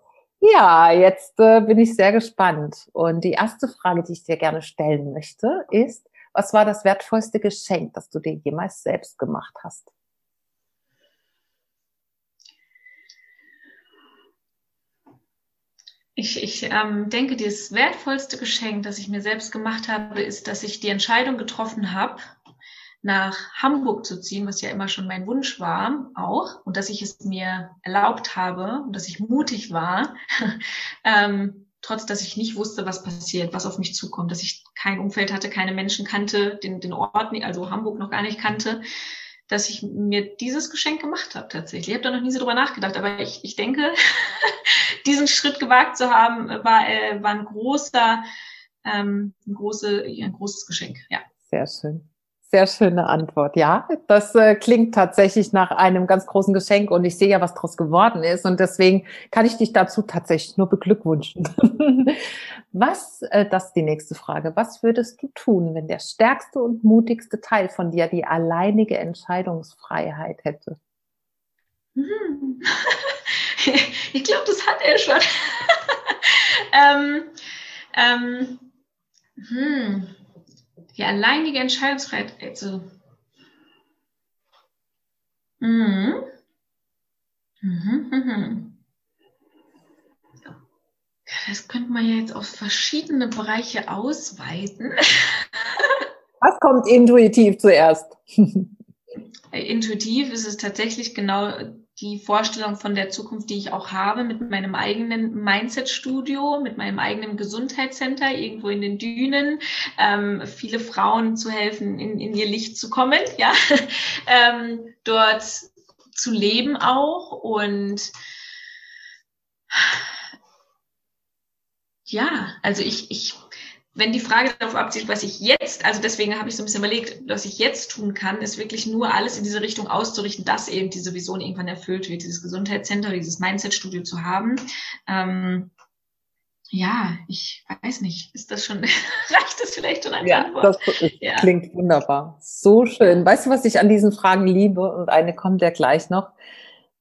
Speaker 1: ja, jetzt äh, bin ich sehr gespannt. Und die erste Frage, die ich dir gerne stellen möchte, ist, was war das wertvollste Geschenk, das du dir jemals selbst gemacht hast?
Speaker 2: Ich, ich ähm, denke, das wertvollste Geschenk, das ich mir selbst gemacht habe, ist, dass ich die Entscheidung getroffen habe, nach Hamburg zu ziehen, was ja immer schon mein Wunsch war, auch, und dass ich es mir erlaubt habe und dass ich mutig war, ähm, trotz dass ich nicht wusste, was passiert, was auf mich zukommt, dass ich kein Umfeld hatte, keine Menschen kannte, den, den Ort, also Hamburg noch gar nicht kannte, dass ich mir dieses Geschenk gemacht habe tatsächlich. Ich habe da noch nie so drüber nachgedacht, aber ich, ich denke, diesen Schritt gewagt zu haben, war, äh, war ein großer, ähm, ein, große, ein großes Geschenk, ja.
Speaker 1: Sehr schön. Sehr schöne Antwort. Ja, das äh, klingt tatsächlich nach einem ganz großen Geschenk und ich sehe ja, was daraus geworden ist und deswegen kann ich dich dazu tatsächlich nur beglückwünschen. was, äh, das ist die nächste Frage, was würdest du tun, wenn der stärkste und mutigste Teil von dir die alleinige Entscheidungsfreiheit hätte?
Speaker 2: Hm. ich glaube, das hat er schon. ähm, ähm, hm die alleinige Entscheidungsfreiheit, also. Mhm. Mhm, mhm. Das könnte man ja jetzt auf verschiedene Bereiche ausweiten.
Speaker 1: Was kommt intuitiv zuerst?
Speaker 2: Intuitiv ist es tatsächlich genau die Vorstellung von der Zukunft, die ich auch habe, mit meinem eigenen Mindset-Studio, mit meinem eigenen Gesundheitscenter irgendwo in den Dünen, ähm, viele Frauen zu helfen, in, in ihr Licht zu kommen, ja, ähm, dort zu leben auch und ja, also ich, ich wenn die Frage darauf abzielt, was ich jetzt, also deswegen habe ich so ein bisschen überlegt, was ich jetzt tun kann, ist wirklich nur alles in diese Richtung auszurichten, dass eben diese Vision irgendwann erfüllt wird, dieses Gesundheitscenter, dieses Mindset-Studio zu haben. Ähm, ja, ich weiß nicht, ist das schon, reicht das vielleicht schon als ja, Antwort?
Speaker 1: Das, ja. klingt wunderbar. So schön. Weißt du, was ich an diesen Fragen liebe? Und eine kommt ja gleich noch,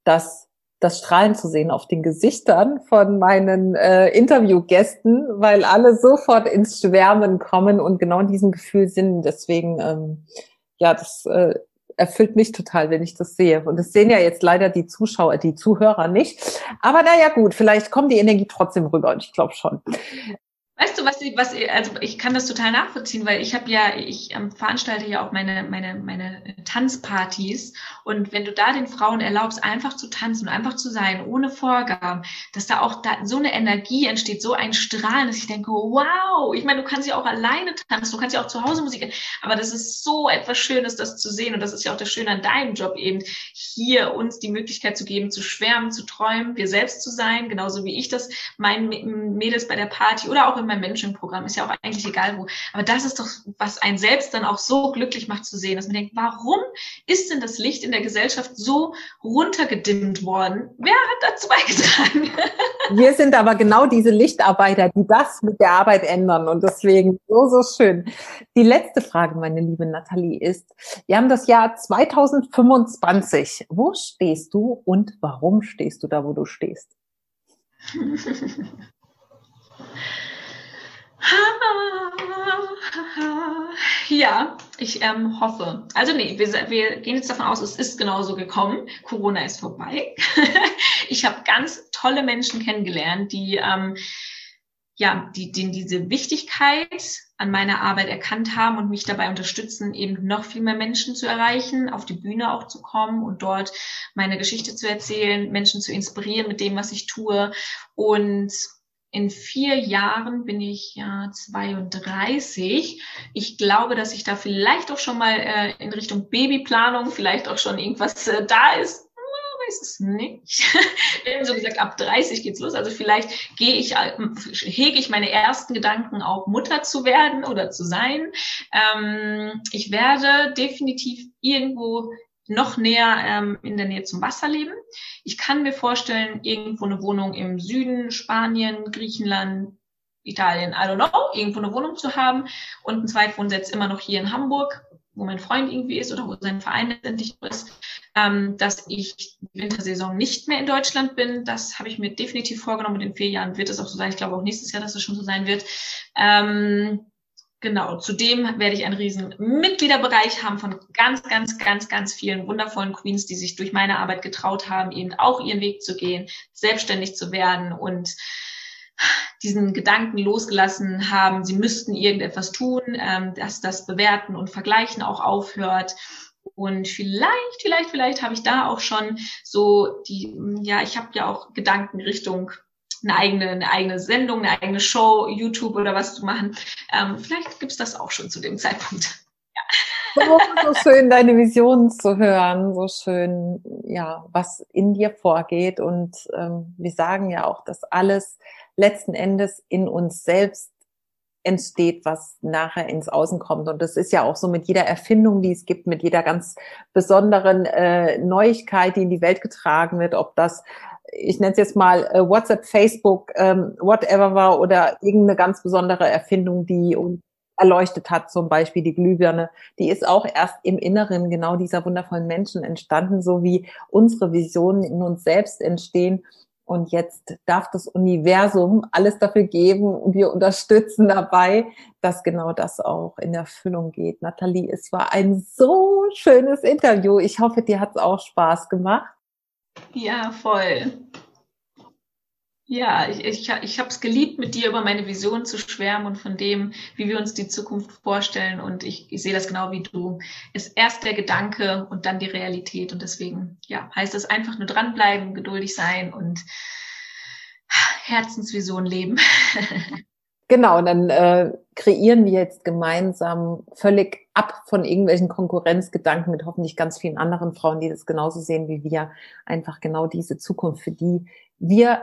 Speaker 1: dass das Strahlen zu sehen auf den Gesichtern von meinen äh, Interviewgästen, weil alle sofort ins Schwärmen kommen und genau in diesem Gefühl sind. Deswegen, ähm, ja, das äh, erfüllt mich total, wenn ich das sehe. Und das sehen ja jetzt leider die Zuschauer, die Zuhörer nicht. Aber naja, gut, vielleicht kommt die Energie trotzdem rüber und ich glaube schon.
Speaker 2: Weißt du, was, was, also ich kann das total nachvollziehen, weil ich habe ja, ich ähm, veranstalte ja auch meine, meine, meine Tanzpartys. Und wenn du da den Frauen erlaubst, einfach zu tanzen, einfach zu sein, ohne Vorgaben, dass da auch da so eine Energie entsteht, so ein Strahlen, dass ich denke, wow, ich meine, du kannst ja auch alleine tanzen, du kannst ja auch zu Hause Musik, aber das ist so etwas Schönes, das zu sehen. Und das ist ja auch das Schöne an deinem Job eben, hier uns die Möglichkeit zu geben, zu schwärmen, zu träumen, wir selbst zu sein, genauso wie ich das meinen Mädels bei der Party oder auch in meinem Mentoring-Programm, ist ja auch eigentlich egal wo. Aber das ist doch, was einen selbst dann auch so glücklich macht zu sehen, dass man denkt, warum ist denn das Licht in der Gesellschaft so runtergedimmt worden? Wer hat dazu beigetragen?
Speaker 1: Wir sind aber genau diese Lichtarbeiter, die das mit der Arbeit ändern und deswegen so, so schön. Die letzte Frage, meine liebe Nathalie, ist, wir haben das Jahr 2025. Wo stehst du und warum stehst du da, wo du stehst?
Speaker 2: Ja, ich ähm, hoffe. Also nee, wir, wir gehen jetzt davon aus, es ist genauso gekommen. Corona ist vorbei. ich habe ganz tolle Menschen kennengelernt, die ähm, ja, die, die diese Wichtigkeit an meiner Arbeit erkannt haben und mich dabei unterstützen, eben noch viel mehr Menschen zu erreichen, auf die Bühne auch zu kommen und dort meine Geschichte zu erzählen, Menschen zu inspirieren mit dem, was ich tue. Und in vier Jahren bin ich ja 32. Ich glaube, dass ich da vielleicht auch schon mal äh, in Richtung Babyplanung, vielleicht auch schon irgendwas äh, da ist weiß es nicht. so gesagt, ab 30 geht's los. Also vielleicht gehe ich, äh, hege ich meine ersten Gedanken auch Mutter zu werden oder zu sein. Ähm, ich werde definitiv irgendwo noch näher ähm, in der Nähe zum Wasser leben. Ich kann mir vorstellen, irgendwo eine Wohnung im Süden, Spanien, Griechenland, Italien, I don't know, irgendwo eine Wohnung zu haben und ein Zweitwohnsitz immer noch hier in Hamburg, wo mein Freund irgendwie ist oder wo sein Verein letztendlich ist ähm, dass ich Wintersaison nicht mehr in Deutschland bin. Das habe ich mir definitiv vorgenommen. In vier Jahren wird es auch so sein. Ich glaube auch nächstes Jahr, dass es schon so sein wird. Ähm, Genau, zudem werde ich einen riesen Mitgliederbereich haben von ganz, ganz, ganz, ganz vielen wundervollen Queens, die sich durch meine Arbeit getraut haben, eben auch ihren Weg zu gehen, selbstständig zu werden und diesen Gedanken losgelassen haben, sie müssten irgendetwas tun, ähm, dass das Bewerten und Vergleichen auch aufhört. Und vielleicht, vielleicht, vielleicht habe ich da auch schon so die, ja, ich habe ja auch Gedanken Richtung eine eigene, eine eigene Sendung, eine eigene Show, YouTube oder was zu machen. Ähm, vielleicht gibt's das auch schon zu dem Zeitpunkt.
Speaker 1: Ja. So, so schön, deine Visionen zu hören, so schön, ja, was in dir vorgeht. Und ähm, wir sagen ja auch, dass alles letzten Endes in uns selbst entsteht, was nachher ins Außen kommt. Und das ist ja auch so mit jeder Erfindung, die es gibt, mit jeder ganz besonderen äh, Neuigkeit, die in die Welt getragen wird, ob das ich nenne es jetzt mal äh, WhatsApp, Facebook, ähm, whatever war oder irgendeine ganz besondere Erfindung, die uns erleuchtet hat, zum Beispiel die Glühbirne, die ist auch erst im Inneren genau dieser wundervollen Menschen entstanden, so wie unsere Visionen in uns selbst entstehen und jetzt darf das Universum alles dafür geben und wir unterstützen dabei, dass genau das auch in Erfüllung geht. Nathalie, es war ein so schönes Interview. Ich hoffe, dir hat es auch Spaß gemacht.
Speaker 2: Ja, voll. Ja, ich, ich, ich habe es geliebt, mit dir über meine Vision zu schwärmen und von dem, wie wir uns die Zukunft vorstellen. Und ich, ich sehe das genau wie du. Ist erst der Gedanke und dann die Realität. Und deswegen, ja, heißt es einfach nur dranbleiben, geduldig sein und Herzensvision leben.
Speaker 1: Genau, und dann äh, kreieren wir jetzt gemeinsam völlig ab von irgendwelchen Konkurrenzgedanken mit hoffentlich ganz vielen anderen Frauen, die das genauso sehen wie wir, einfach genau diese Zukunft, für die wir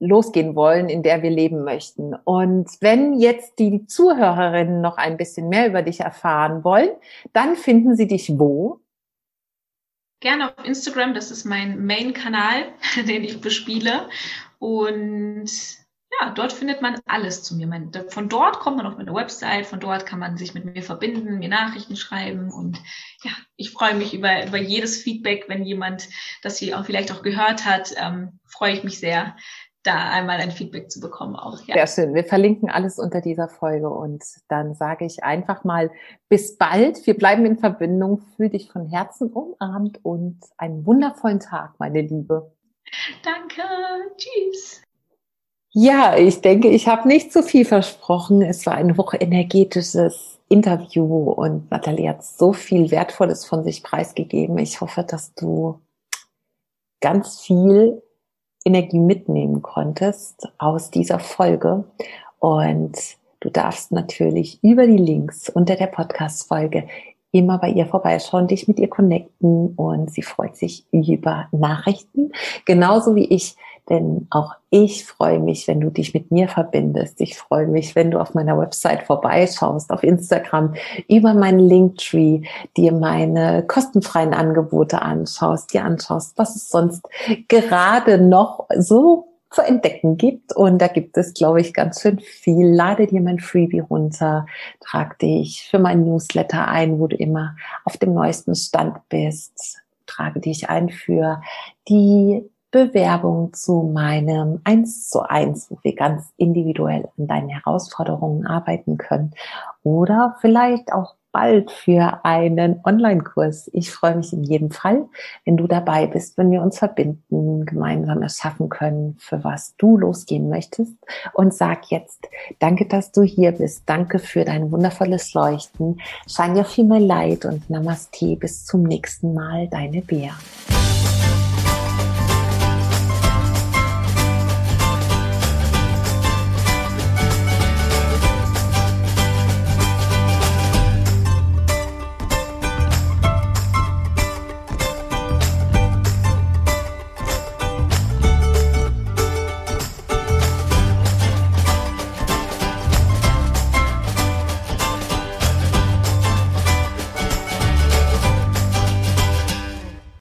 Speaker 1: losgehen wollen, in der wir leben möchten. Und wenn jetzt die Zuhörerinnen noch ein bisschen mehr über dich erfahren wollen, dann finden sie dich wo?
Speaker 2: Gerne auf Instagram, das ist mein Main-Kanal, den ich bespiele. Und ja, dort findet man alles zu mir. Von dort kommt man auf meine Website, von dort kann man sich mit mir verbinden, mir Nachrichten schreiben und ja, ich freue mich über, über jedes Feedback, wenn jemand das hier auch vielleicht auch gehört hat, ähm, freue ich mich sehr, da einmal ein Feedback zu bekommen auch.
Speaker 1: Ja. Sehr schön. Wir verlinken alles unter dieser Folge und dann sage ich einfach mal bis bald. Wir bleiben in Verbindung. Fühl dich von Herzen umarmt und einen wundervollen Tag, meine Liebe.
Speaker 2: Danke. Tschüss.
Speaker 1: Ja, ich denke, ich habe nicht zu viel versprochen. Es war ein hochenergetisches Interview und Nathalie hat so viel Wertvolles von sich preisgegeben. Ich hoffe, dass du ganz viel Energie mitnehmen konntest aus dieser Folge. Und du darfst natürlich über die Links unter der Podcast-Folge immer bei ihr vorbeischauen, dich mit ihr connecten und sie freut sich über Nachrichten, genauso wie ich, Denn auch ich freue mich, wenn du dich mit mir verbindest. Ich freue mich, wenn du auf meiner Website vorbeischaust, auf Instagram, über meinen Linktree, dir meine kostenfreien Angebote anschaust, dir anschaust, was es sonst gerade noch so zu entdecken gibt. Und da gibt es, glaube ich, ganz schön viel. Lade dir mein Freebie runter, trag dich für mein Newsletter ein, wo du immer auf dem neuesten Stand bist. Trage dich ein für die Bewerbung zu meinem 1 zu 1, wo wir ganz individuell an deinen Herausforderungen arbeiten können. Oder vielleicht auch bald für einen Online-Kurs. Ich freue mich in jedem Fall, wenn du dabei bist, wenn wir uns verbinden, gemeinsam erschaffen können, für was du losgehen möchtest. Und sag jetzt, danke, dass du hier bist. Danke für dein wundervolles Leuchten. Shine your female light und Namaste. Bis zum nächsten Mal, deine Bea.